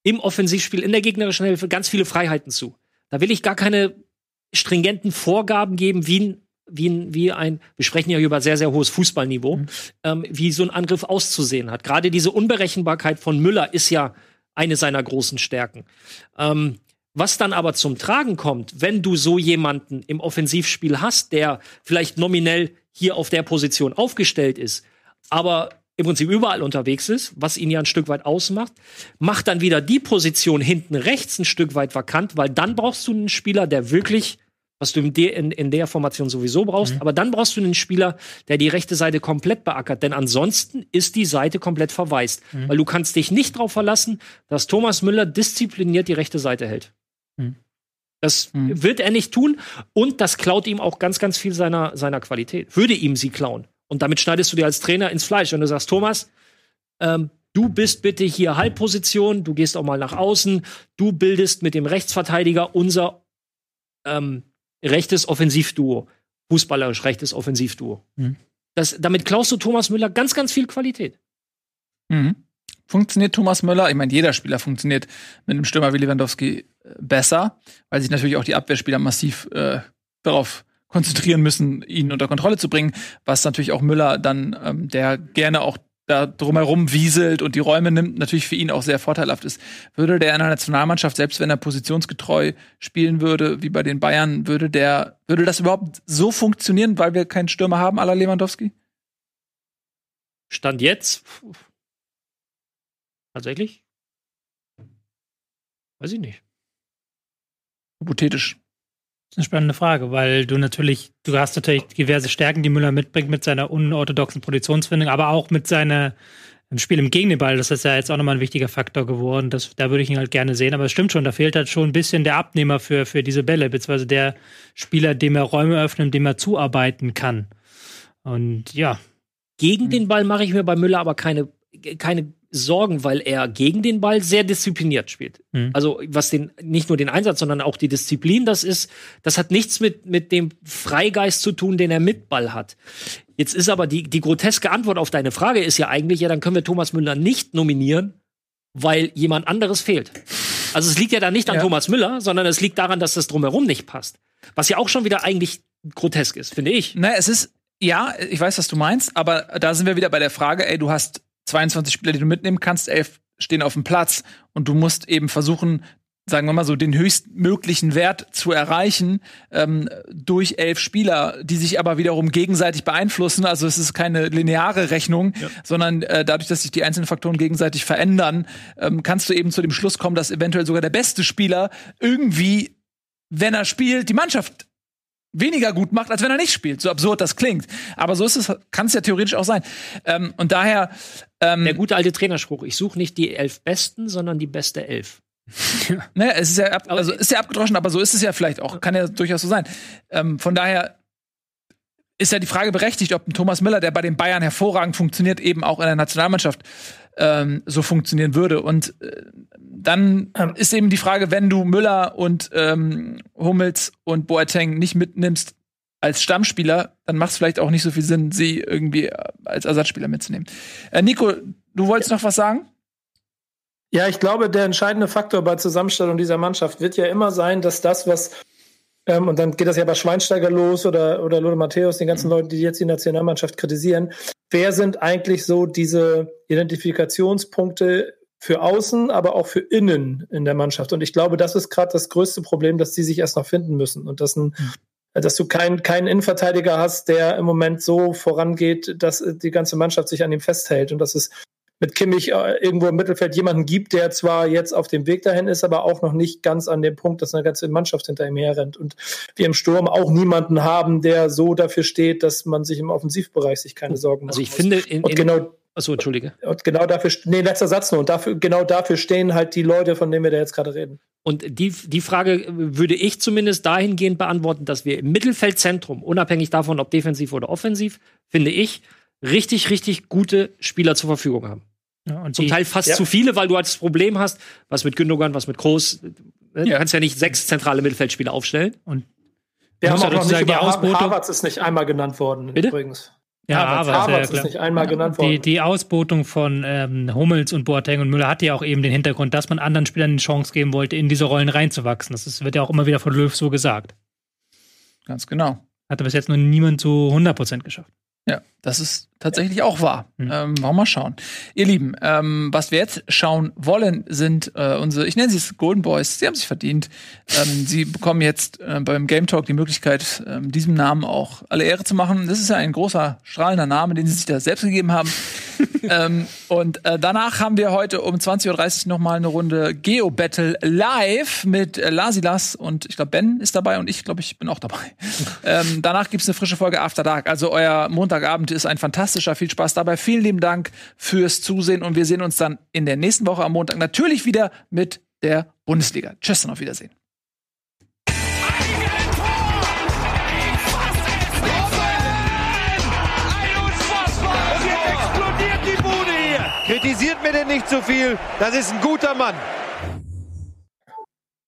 im Offensivspiel in der gegnerischen Hälfte ganz viele Freiheiten zu. Da will ich gar keine stringenten Vorgaben geben, wie ein, wie ein, wie ein wir sprechen ja über sehr, sehr hohes Fußballniveau, mhm. ähm, wie so ein Angriff auszusehen hat. Gerade diese Unberechenbarkeit von Müller ist ja eine seiner großen Stärken. Ähm, was dann aber zum Tragen kommt, wenn du so jemanden im Offensivspiel hast, der vielleicht nominell hier auf der Position aufgestellt ist, aber im Prinzip überall unterwegs ist, was ihn ja ein Stück weit ausmacht, macht dann wieder die Position hinten rechts ein Stück weit vakant, weil dann brauchst du einen Spieler, der wirklich, was du in der, in, in der Formation sowieso brauchst, mhm. aber dann brauchst du einen Spieler, der die rechte Seite komplett beackert, denn ansonsten ist die Seite komplett verwaist, mhm. weil du kannst dich nicht darauf verlassen, dass Thomas Müller diszipliniert die rechte Seite hält. Hm. Das hm. wird er nicht tun und das klaut ihm auch ganz, ganz viel seiner, seiner Qualität. Würde ihm sie klauen. Und damit schneidest du dir als Trainer ins Fleisch, wenn du sagst, Thomas, ähm, du bist bitte hier Halbposition, du gehst auch mal nach außen, du bildest mit dem Rechtsverteidiger unser ähm, rechtes Offensivduo, fußballerisch rechtes Offensivduo. Mhm. Das, damit klaust du Thomas Müller ganz, ganz viel Qualität. Mhm. Funktioniert Thomas Müller? Ich meine, jeder Spieler funktioniert mit einem Stürmer wie Lewandowski besser, weil sich natürlich auch die Abwehrspieler massiv äh, darauf konzentrieren müssen, ihn unter Kontrolle zu bringen, was natürlich auch Müller dann, ähm, der gerne auch da drumherum wieselt und die Räume nimmt, natürlich für ihn auch sehr vorteilhaft ist. Würde der in der Nationalmannschaft, selbst wenn er positionsgetreu spielen würde, wie bei den Bayern, würde der, würde das überhaupt so funktionieren, weil wir keinen Stürmer haben, aller Lewandowski? Stand jetzt? Tatsächlich? Weiß ich nicht hypothetisch. Das ist eine spannende Frage, weil du natürlich, du hast natürlich diverse Stärken, die Müller mitbringt mit seiner unorthodoxen Positionsfindung, aber auch mit seinem Spiel im Gegenball. Das ist ja jetzt auch nochmal ein wichtiger Faktor geworden. Das, da würde ich ihn halt gerne sehen. Aber es stimmt schon, da fehlt halt schon ein bisschen der Abnehmer für, für diese Bälle, beziehungsweise der Spieler, dem er Räume öffnet, dem er zuarbeiten kann. Und ja. Gegen den Ball mache ich mir bei Müller aber keine, keine sorgen, weil er gegen den Ball sehr diszipliniert spielt. Mhm. Also was den nicht nur den Einsatz, sondern auch die Disziplin, das ist, das hat nichts mit mit dem Freigeist zu tun, den er mit Ball hat. Jetzt ist aber die die groteske Antwort auf deine Frage ist ja eigentlich, ja, dann können wir Thomas Müller nicht nominieren, weil jemand anderes fehlt. Also es liegt ja da nicht an ja. Thomas Müller, sondern es liegt daran, dass das drumherum nicht passt. Was ja auch schon wieder eigentlich grotesk ist, finde ich. Na, es ist ja, ich weiß, was du meinst, aber da sind wir wieder bei der Frage, ey, du hast 22 Spieler, die du mitnehmen kannst, elf stehen auf dem Platz und du musst eben versuchen, sagen wir mal so, den höchstmöglichen Wert zu erreichen ähm, durch elf Spieler, die sich aber wiederum gegenseitig beeinflussen. Also es ist keine lineare Rechnung, ja. sondern äh, dadurch, dass sich die einzelnen Faktoren gegenseitig verändern, ähm, kannst du eben zu dem Schluss kommen, dass eventuell sogar der beste Spieler irgendwie, wenn er spielt, die Mannschaft weniger gut macht, als wenn er nicht spielt. So absurd das klingt. Aber so ist es, kann es ja theoretisch auch sein. Ähm, und daher. Ähm, Der gute alte Trainerspruch, ich suche nicht die elf Besten, sondern die beste Elf. naja, es ist ja, ab, also ist ja abgedroschen, aber so ist es ja vielleicht auch. Kann ja durchaus so sein. Ähm, von daher ist ja die Frage berechtigt, ob ein Thomas Müller, der bei den Bayern hervorragend funktioniert, eben auch in der Nationalmannschaft ähm, so funktionieren würde. Und äh, dann ist eben die Frage, wenn du Müller und ähm, Hummels und Boateng nicht mitnimmst als Stammspieler, dann macht es vielleicht auch nicht so viel Sinn, sie irgendwie äh, als Ersatzspieler mitzunehmen. Äh, Nico, du wolltest noch was sagen? Ja, ich glaube, der entscheidende Faktor bei Zusammenstellung dieser Mannschaft wird ja immer sein, dass das, was ähm, und dann geht das ja bei Schweinsteiger los oder, oder Lothar Matthäus, den ganzen mhm. Leuten, die jetzt die Nationalmannschaft kritisieren. Wer sind eigentlich so diese Identifikationspunkte für außen, aber auch für innen in der Mannschaft. Und ich glaube, das ist gerade das größte Problem, dass die sich erst noch finden müssen und dass ein dass du keinen keinen Innenverteidiger hast, der im Moment so vorangeht, dass die ganze Mannschaft sich an ihm festhält und dass es mit Kimmich äh, irgendwo im Mittelfeld jemanden gibt, der zwar jetzt auf dem Weg dahin ist, aber auch noch nicht ganz an dem Punkt, dass eine ganze Mannschaft hinter ihm herrennt und wir im Sturm auch niemanden haben, der so dafür steht, dass man sich im Offensivbereich sich keine Sorgen macht. Also ich finde in, und genau Achso, entschuldige. Und genau dafür, nee, letzter Satz nur. Und dafür, genau dafür stehen halt die Leute, von denen wir da jetzt gerade reden. Und die, die Frage würde ich zumindest dahingehend beantworten, dass wir im Mittelfeldzentrum, unabhängig davon, ob defensiv oder offensiv, finde ich, richtig, richtig gute Spieler zur Verfügung haben. Ja, und Zum Teil fast ja. zu viele, weil du halt das Problem hast, was mit Gündogan, was mit Groß. Ne? Ja. Du kannst ja nicht sechs zentrale Mittelfeldspieler aufstellen. Und wir haben auch noch nicht über Ausbildung. Harvards ist nicht einmal genannt worden, Bitte? übrigens. Ja, Harvards, Harvards ja, ist nicht einmal genannt worden. Die, die Ausbotung von ähm, Hummels und Boateng und Müller hat ja auch eben den Hintergrund, dass man anderen Spielern eine Chance geben wollte, in diese Rollen reinzuwachsen. Das ist, wird ja auch immer wieder von Löw so gesagt. Ganz genau. Hatte bis jetzt noch niemand so 100% geschafft. Ja, das ist tatsächlich auch wahr. Mhm. Ähm, wollen wir mal schauen. Ihr Lieben, ähm, was wir jetzt schauen wollen, sind äh, unsere, ich nenne sie es Golden Boys, sie haben sich verdient. Ähm, sie bekommen jetzt äh, beim Game Talk die Möglichkeit, ähm, diesem Namen auch alle Ehre zu machen. Das ist ja ein großer, strahlender Name, den sie sich da selbst gegeben haben. ähm, und äh, danach haben wir heute um 20.30 Uhr nochmal eine Runde Geo Battle live mit äh, Lasilas und ich glaube, Ben ist dabei und ich glaube, ich bin auch dabei. ähm, danach gibt's eine frische Folge After Dark. Also euer Montagabend ist ein fantastischer. Viel Spaß dabei. Vielen lieben Dank fürs Zusehen und wir sehen uns dann in der nächsten Woche am Montag natürlich wieder mit der Bundesliga. Tschüss und auf Wiedersehen. Kritisiert mir denn nicht zu viel. Das ist ein guter Mann.